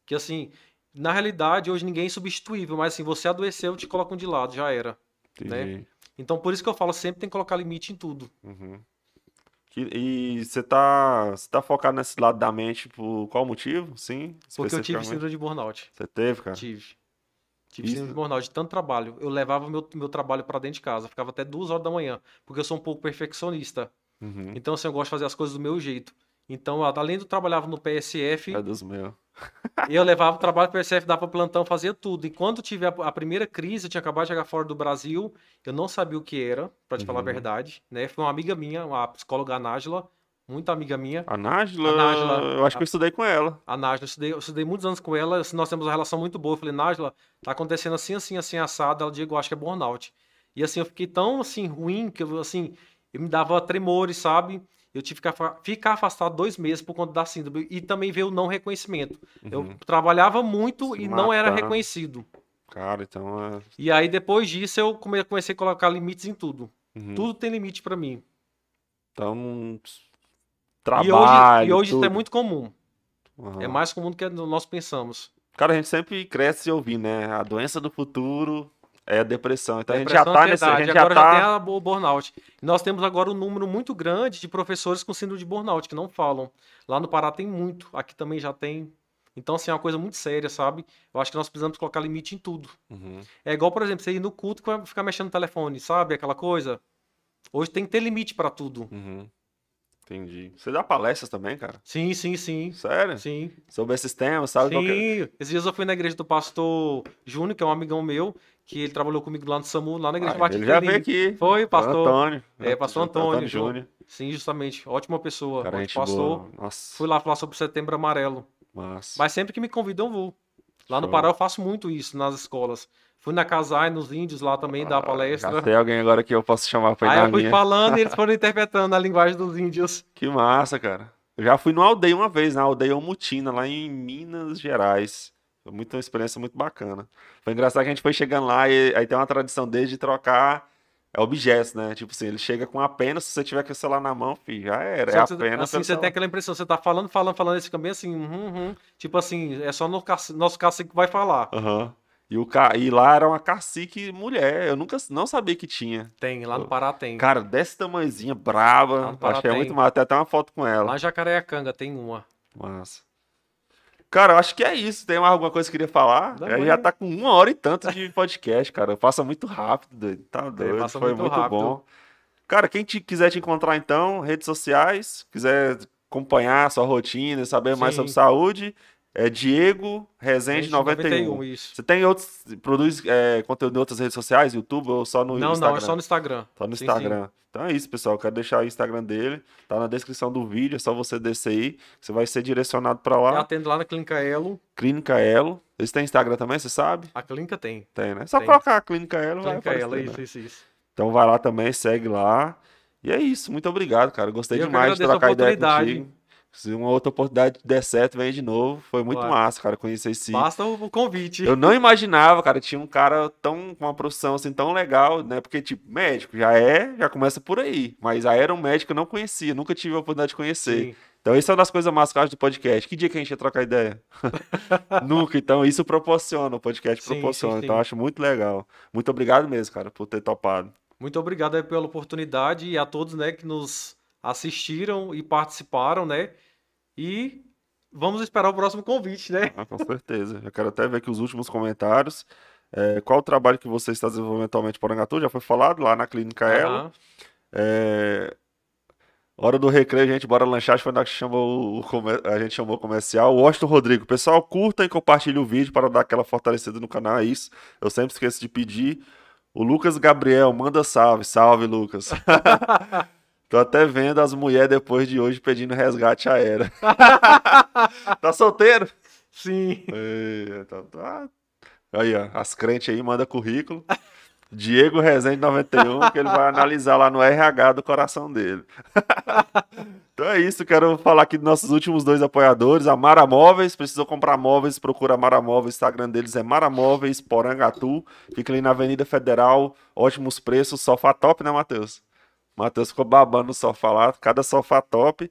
[SPEAKER 2] Que assim, na realidade, hoje ninguém é substituível, mas assim, você adoeceu, te colocam de lado, já era. Né? Então, por isso que eu falo, sempre tem que colocar limite em tudo.
[SPEAKER 1] Uhum. E você tá, tá focado nesse lado da mente por qual motivo? Sim?
[SPEAKER 2] Porque eu tive síndrome de burnout.
[SPEAKER 1] Você teve, cara?
[SPEAKER 2] Tive. Tive síndrome de burnout de tanto trabalho. Eu levava meu, meu trabalho para dentro de casa, ficava até duas horas da manhã, porque eu sou um pouco perfeccionista.
[SPEAKER 1] Uhum.
[SPEAKER 2] Então, assim, eu gosto de fazer as coisas do meu jeito. Então, além eu trabalhava no PSF.
[SPEAKER 1] É dos meus. <laughs>
[SPEAKER 2] eu levava o trabalho para o PSF, dava plantão, fazia tudo. E quando tive a, a, primeira crise, eu tinha acabado de chegar fora do Brasil, eu não sabia o que era, para te uhum. falar a uhum. verdade. Né? Foi uma amiga minha, a psicóloga Nájila, muito amiga minha.
[SPEAKER 1] A Nájila? A Nájila eu acho que eu estudei com ela.
[SPEAKER 2] A Nájila, eu estudei, eu estudei muitos anos com ela, assim, nós temos uma relação muito boa. Eu falei, Nájila, tá acontecendo assim, assim, assim, assado. Ela, Diego, eu acho que é burnout. E assim, eu fiquei tão, assim, ruim, que eu, assim, eu me dava tremores, sabe? Eu tive que ficar afastado dois meses por conta da síndrome. E também veio o não reconhecimento. Uhum. Eu trabalhava muito Se e não era reconhecido.
[SPEAKER 1] Cara, então é...
[SPEAKER 2] E aí, depois disso, eu comecei a colocar limites em tudo. Uhum. Tudo tem limite para mim.
[SPEAKER 1] Então, trabalho.
[SPEAKER 2] E hoje, e hoje isso é muito comum. Uhum. É mais comum do que nós pensamos.
[SPEAKER 1] Cara, a gente sempre cresce ouvindo, né? A doença do futuro é a depressão. Então depressão, a gente já tá nesse. A gente
[SPEAKER 2] agora
[SPEAKER 1] já, tá...
[SPEAKER 2] já tem a, o burnout. Nós temos agora um número muito grande de professores com síndrome de burnout que não falam. Lá no Pará tem muito, aqui também já tem. Então, assim, é uma coisa muito séria, sabe? Eu acho que nós precisamos colocar limite em tudo. Uhum. É igual, por exemplo, você ir no culto e ficar mexendo no telefone, sabe? Aquela coisa. Hoje tem que ter limite para tudo.
[SPEAKER 1] Uhum. Entendi. Você dá palestras também, cara?
[SPEAKER 2] Sim, sim, sim.
[SPEAKER 1] Sério?
[SPEAKER 2] Sim.
[SPEAKER 1] Sobre esses temas, sabe?
[SPEAKER 2] Sim. Qualquer... Esses dias eu fui na igreja do pastor Júnior, que é um amigão meu, que ele trabalhou comigo lá no SAMU, lá na igreja
[SPEAKER 1] ah, Batista. Ele já veio aqui.
[SPEAKER 2] Foi, pastor.
[SPEAKER 1] Antônio.
[SPEAKER 2] É, pastor Antônio. Antônio Júnior. Sim, justamente. Ótima pessoa.
[SPEAKER 1] Cara,
[SPEAKER 2] Ótimo pastor.
[SPEAKER 1] Boa. Nossa.
[SPEAKER 2] Fui lá falar sobre o Setembro Amarelo.
[SPEAKER 1] Nossa.
[SPEAKER 2] Mas sempre que me convidam, eu vou. Lá no Pará eu faço muito isso nas escolas. Fui na Casai, nos índios lá também, ah, dar palestra.
[SPEAKER 1] Tem alguém agora que eu posso chamar pra ir
[SPEAKER 2] Aí eu fui
[SPEAKER 1] minha.
[SPEAKER 2] falando e eles <laughs> foram interpretando a linguagem dos índios.
[SPEAKER 1] Que massa, cara. Eu já fui no aldeia uma vez, na aldeia Omutina, lá em Minas Gerais. Foi muito, uma experiência muito bacana. Foi engraçado que a gente foi chegando lá e aí tem uma tradição desde de trocar objetos, né? Tipo assim, ele chega com a pena, se você tiver com o celular na mão, filho, já era. Só é a pena.
[SPEAKER 2] Assim, você tem aquela impressão, você tá falando, falando, falando, esse bem assim, uhum, uhum. tipo assim, é só no nosso cacique que vai falar.
[SPEAKER 1] Uhum. E, o ca... e lá era uma cacique mulher. Eu nunca não sabia que tinha.
[SPEAKER 2] Tem, lá no Pará tem.
[SPEAKER 1] Cara, desse tamanhozinha, brava. Acho que é muito massa. Tem até uma foto com ela.
[SPEAKER 2] Lá em Jacareacanga tem uma.
[SPEAKER 1] Massa. Cara, eu acho que é isso. Tem mais alguma coisa que eu queria falar? É, já tá com uma hora e tanto de <laughs> podcast, cara. Passa muito rápido, Tá é, doido. É, Foi muito, muito bom. Cara, quem te, quiser te encontrar, então, redes sociais, quiser acompanhar a sua rotina, saber Sim. mais sobre saúde, é Diego Rezende 91. 91 isso. Você tem outros. Produz é, conteúdo em outras redes sociais, YouTube ou só no
[SPEAKER 2] não,
[SPEAKER 1] Instagram?
[SPEAKER 2] Não, é só no Instagram.
[SPEAKER 1] Só no sim, Instagram. Sim. Então é isso, pessoal. Eu quero deixar o Instagram dele. Tá na descrição do vídeo. É só você descer aí. Você vai ser direcionado para lá. Eu
[SPEAKER 2] atendo lá na Clínica Elo.
[SPEAKER 1] Clínica Elo. Eles têm Instagram também, você sabe?
[SPEAKER 2] A clínica tem.
[SPEAKER 1] Tem, né? Só tem. colocar a Clínica Elo.
[SPEAKER 2] Clínica Elo, né? isso, isso, isso.
[SPEAKER 1] Então vai lá também, segue lá. E é isso. Muito obrigado, cara. Gostei eu demais de trocar ideia contigo. Se uma outra oportunidade der certo, vem de novo. Foi muito claro. massa, cara, conhecer esse.
[SPEAKER 2] Basta o convite.
[SPEAKER 1] Eu não imaginava, cara, tinha um cara tão com uma profissão assim tão legal, né? Porque, tipo, médico já é, já começa por aí. Mas médico eu não conhecia, nunca tive a oportunidade de conhecer. Sim. Então, isso é uma das coisas mais caras do podcast. Que dia que a gente ia trocar ideia? <laughs> Nunca. Então, isso proporciona, o podcast sim, proporciona. Sim, sim. Então, acho muito legal. Muito obrigado mesmo, cara, por ter topado.
[SPEAKER 2] Muito obrigado pela oportunidade e a todos, né, que nos assistiram e participaram, né? E vamos esperar o próximo convite, né?
[SPEAKER 1] Ah, com certeza. Eu quero até ver aqui os últimos comentários. É, qual o trabalho que você está desenvolvendo atualmente por Angatu? Já foi falado lá na Clínica uhum. Ela. É... Hora do recreio, gente, bora lanchar. Foi na que chamou o, a gente chamou o comercial. Washington Rodrigo. Pessoal, curta e compartilhe o vídeo para dar aquela fortalecida no canal. É isso. Eu sempre esqueço de pedir. O Lucas Gabriel, manda salve. Salve, Lucas. <laughs> Tô até vendo as mulheres depois de hoje pedindo resgate aéreo. <laughs> tá solteiro?
[SPEAKER 2] Sim.
[SPEAKER 1] Eita, tá. Aí, ó, as crentes aí, manda currículo. Diego Rezende 91, que ele vai analisar lá no RH do coração dele. <laughs> então é isso, quero falar aqui dos nossos últimos dois apoiadores, a Mara Móveis, precisou comprar móveis, procura a Mara Móveis, o Instagram deles é Mara Móveis, Porangatu, fica ali na Avenida Federal, ótimos preços, sofá top, né, Matheus? Matheus ficou babando no sofá lá, cada sofá top.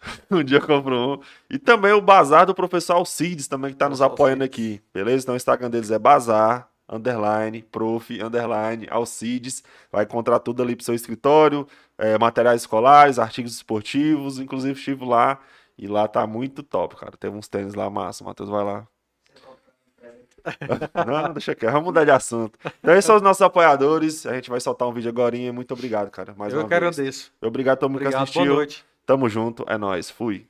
[SPEAKER 1] <laughs> um dia comprou um. E também o bazar do professor Alcides, também, que está nos apoiando aqui. Beleza? Então o Instagram deles é bazar, underline, prof, underline, Alcides. Vai encontrar tudo ali pro seu escritório, é, materiais escolares, artigos esportivos, inclusive estive lá. E lá tá muito top, cara. Tem uns tênis lá massa. Matheus vai lá. <laughs> Não, deixa aqui. Vamos mudar de assunto. Então, esses são os nossos apoiadores. A gente vai soltar um vídeo agora. Muito obrigado, cara. Mais
[SPEAKER 2] Eu
[SPEAKER 1] uma
[SPEAKER 2] que agradeço.
[SPEAKER 1] Obrigado a todo mundo que assistiu. Tamo junto, é nós, fui.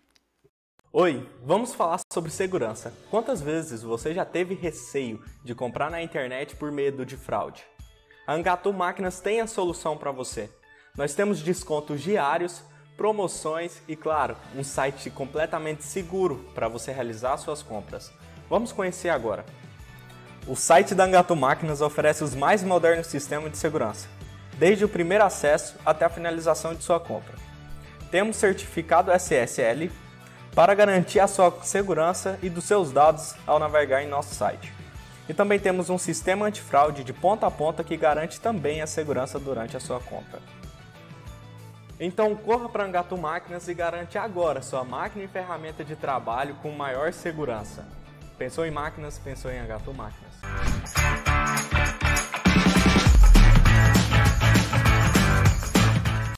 [SPEAKER 3] Oi, vamos falar sobre segurança. Quantas vezes você já teve receio de comprar na internet por medo de fraude? A Angatu Máquinas tem a solução para você. Nós temos descontos diários, promoções e, claro, um site completamente seguro para você realizar suas compras. Vamos conhecer agora. O site da Angatu Máquinas oferece os mais modernos sistemas de segurança, desde o primeiro acesso até a finalização de sua compra. Temos certificado SSL para garantir a sua segurança e dos seus dados ao navegar em nosso site. E também temos um sistema antifraude de ponta a ponta que garante também a segurança durante a sua compra. Então corra para Angatu Máquinas e garante agora sua máquina e ferramenta de trabalho com maior segurança. Pensou em máquinas, pensou em Angatu Máquinas.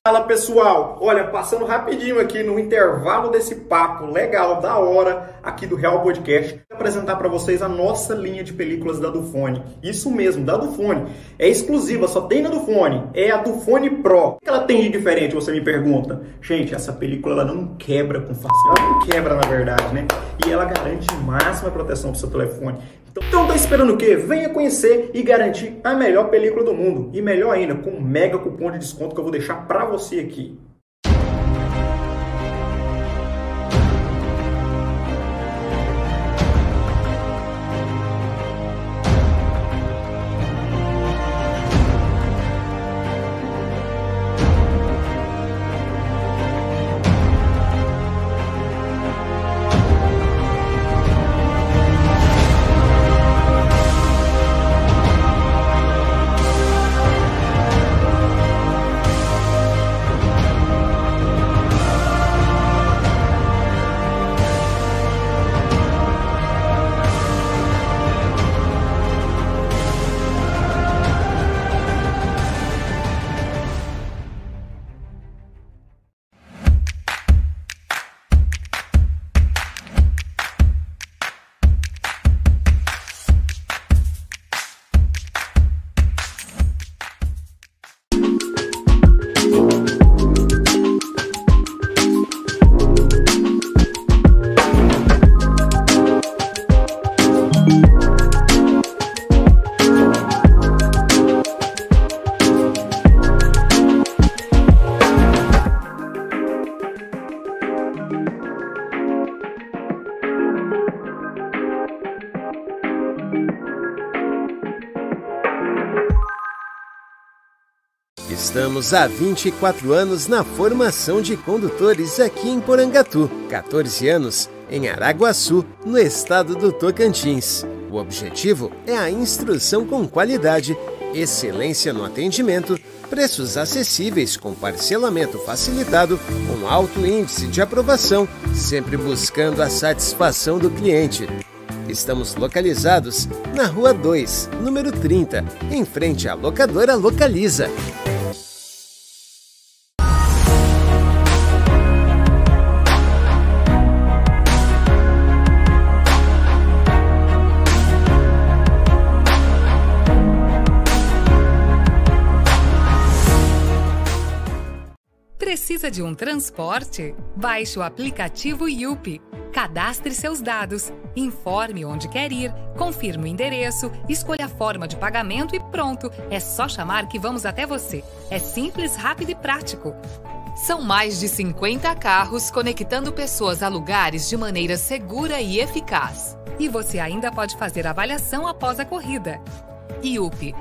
[SPEAKER 4] Fala pessoal, olha, passando rapidinho aqui no intervalo desse papo legal, da hora, aqui do Real Podcast, vou apresentar para vocês a nossa linha de películas da Dufone. Isso mesmo, da Dufone. É exclusiva, só tem na Dufone. É a Dufone Pro. O que ela tem de diferente, você me pergunta? Gente, essa película ela não quebra com facilidade. Ela não quebra, na verdade, né? E ela garante máxima proteção pro seu telefone. Então tá esperando o quê? Venha conhecer e garantir a melhor película do mundo. E melhor ainda, com um mega cupom de desconto que eu vou deixar para você aqui.
[SPEAKER 5] Estamos há 24 anos na formação de condutores aqui em Porangatu, 14 anos em Araguaçu, no estado do Tocantins. O objetivo é a instrução com qualidade, excelência no atendimento, preços acessíveis com parcelamento facilitado, com alto índice de aprovação, sempre buscando a satisfação do cliente. Estamos localizados na Rua 2, número 30, em frente à locadora Localiza.
[SPEAKER 6] Precisa de um transporte? Baixe o aplicativo Yupi. Cadastre seus dados, informe onde quer ir, confirme o endereço, escolha a forma de pagamento e pronto. É só chamar que vamos até você. É simples, rápido e prático. São mais de 50 carros conectando pessoas a lugares de maneira segura e eficaz. E você ainda pode fazer avaliação após a corrida. IUP,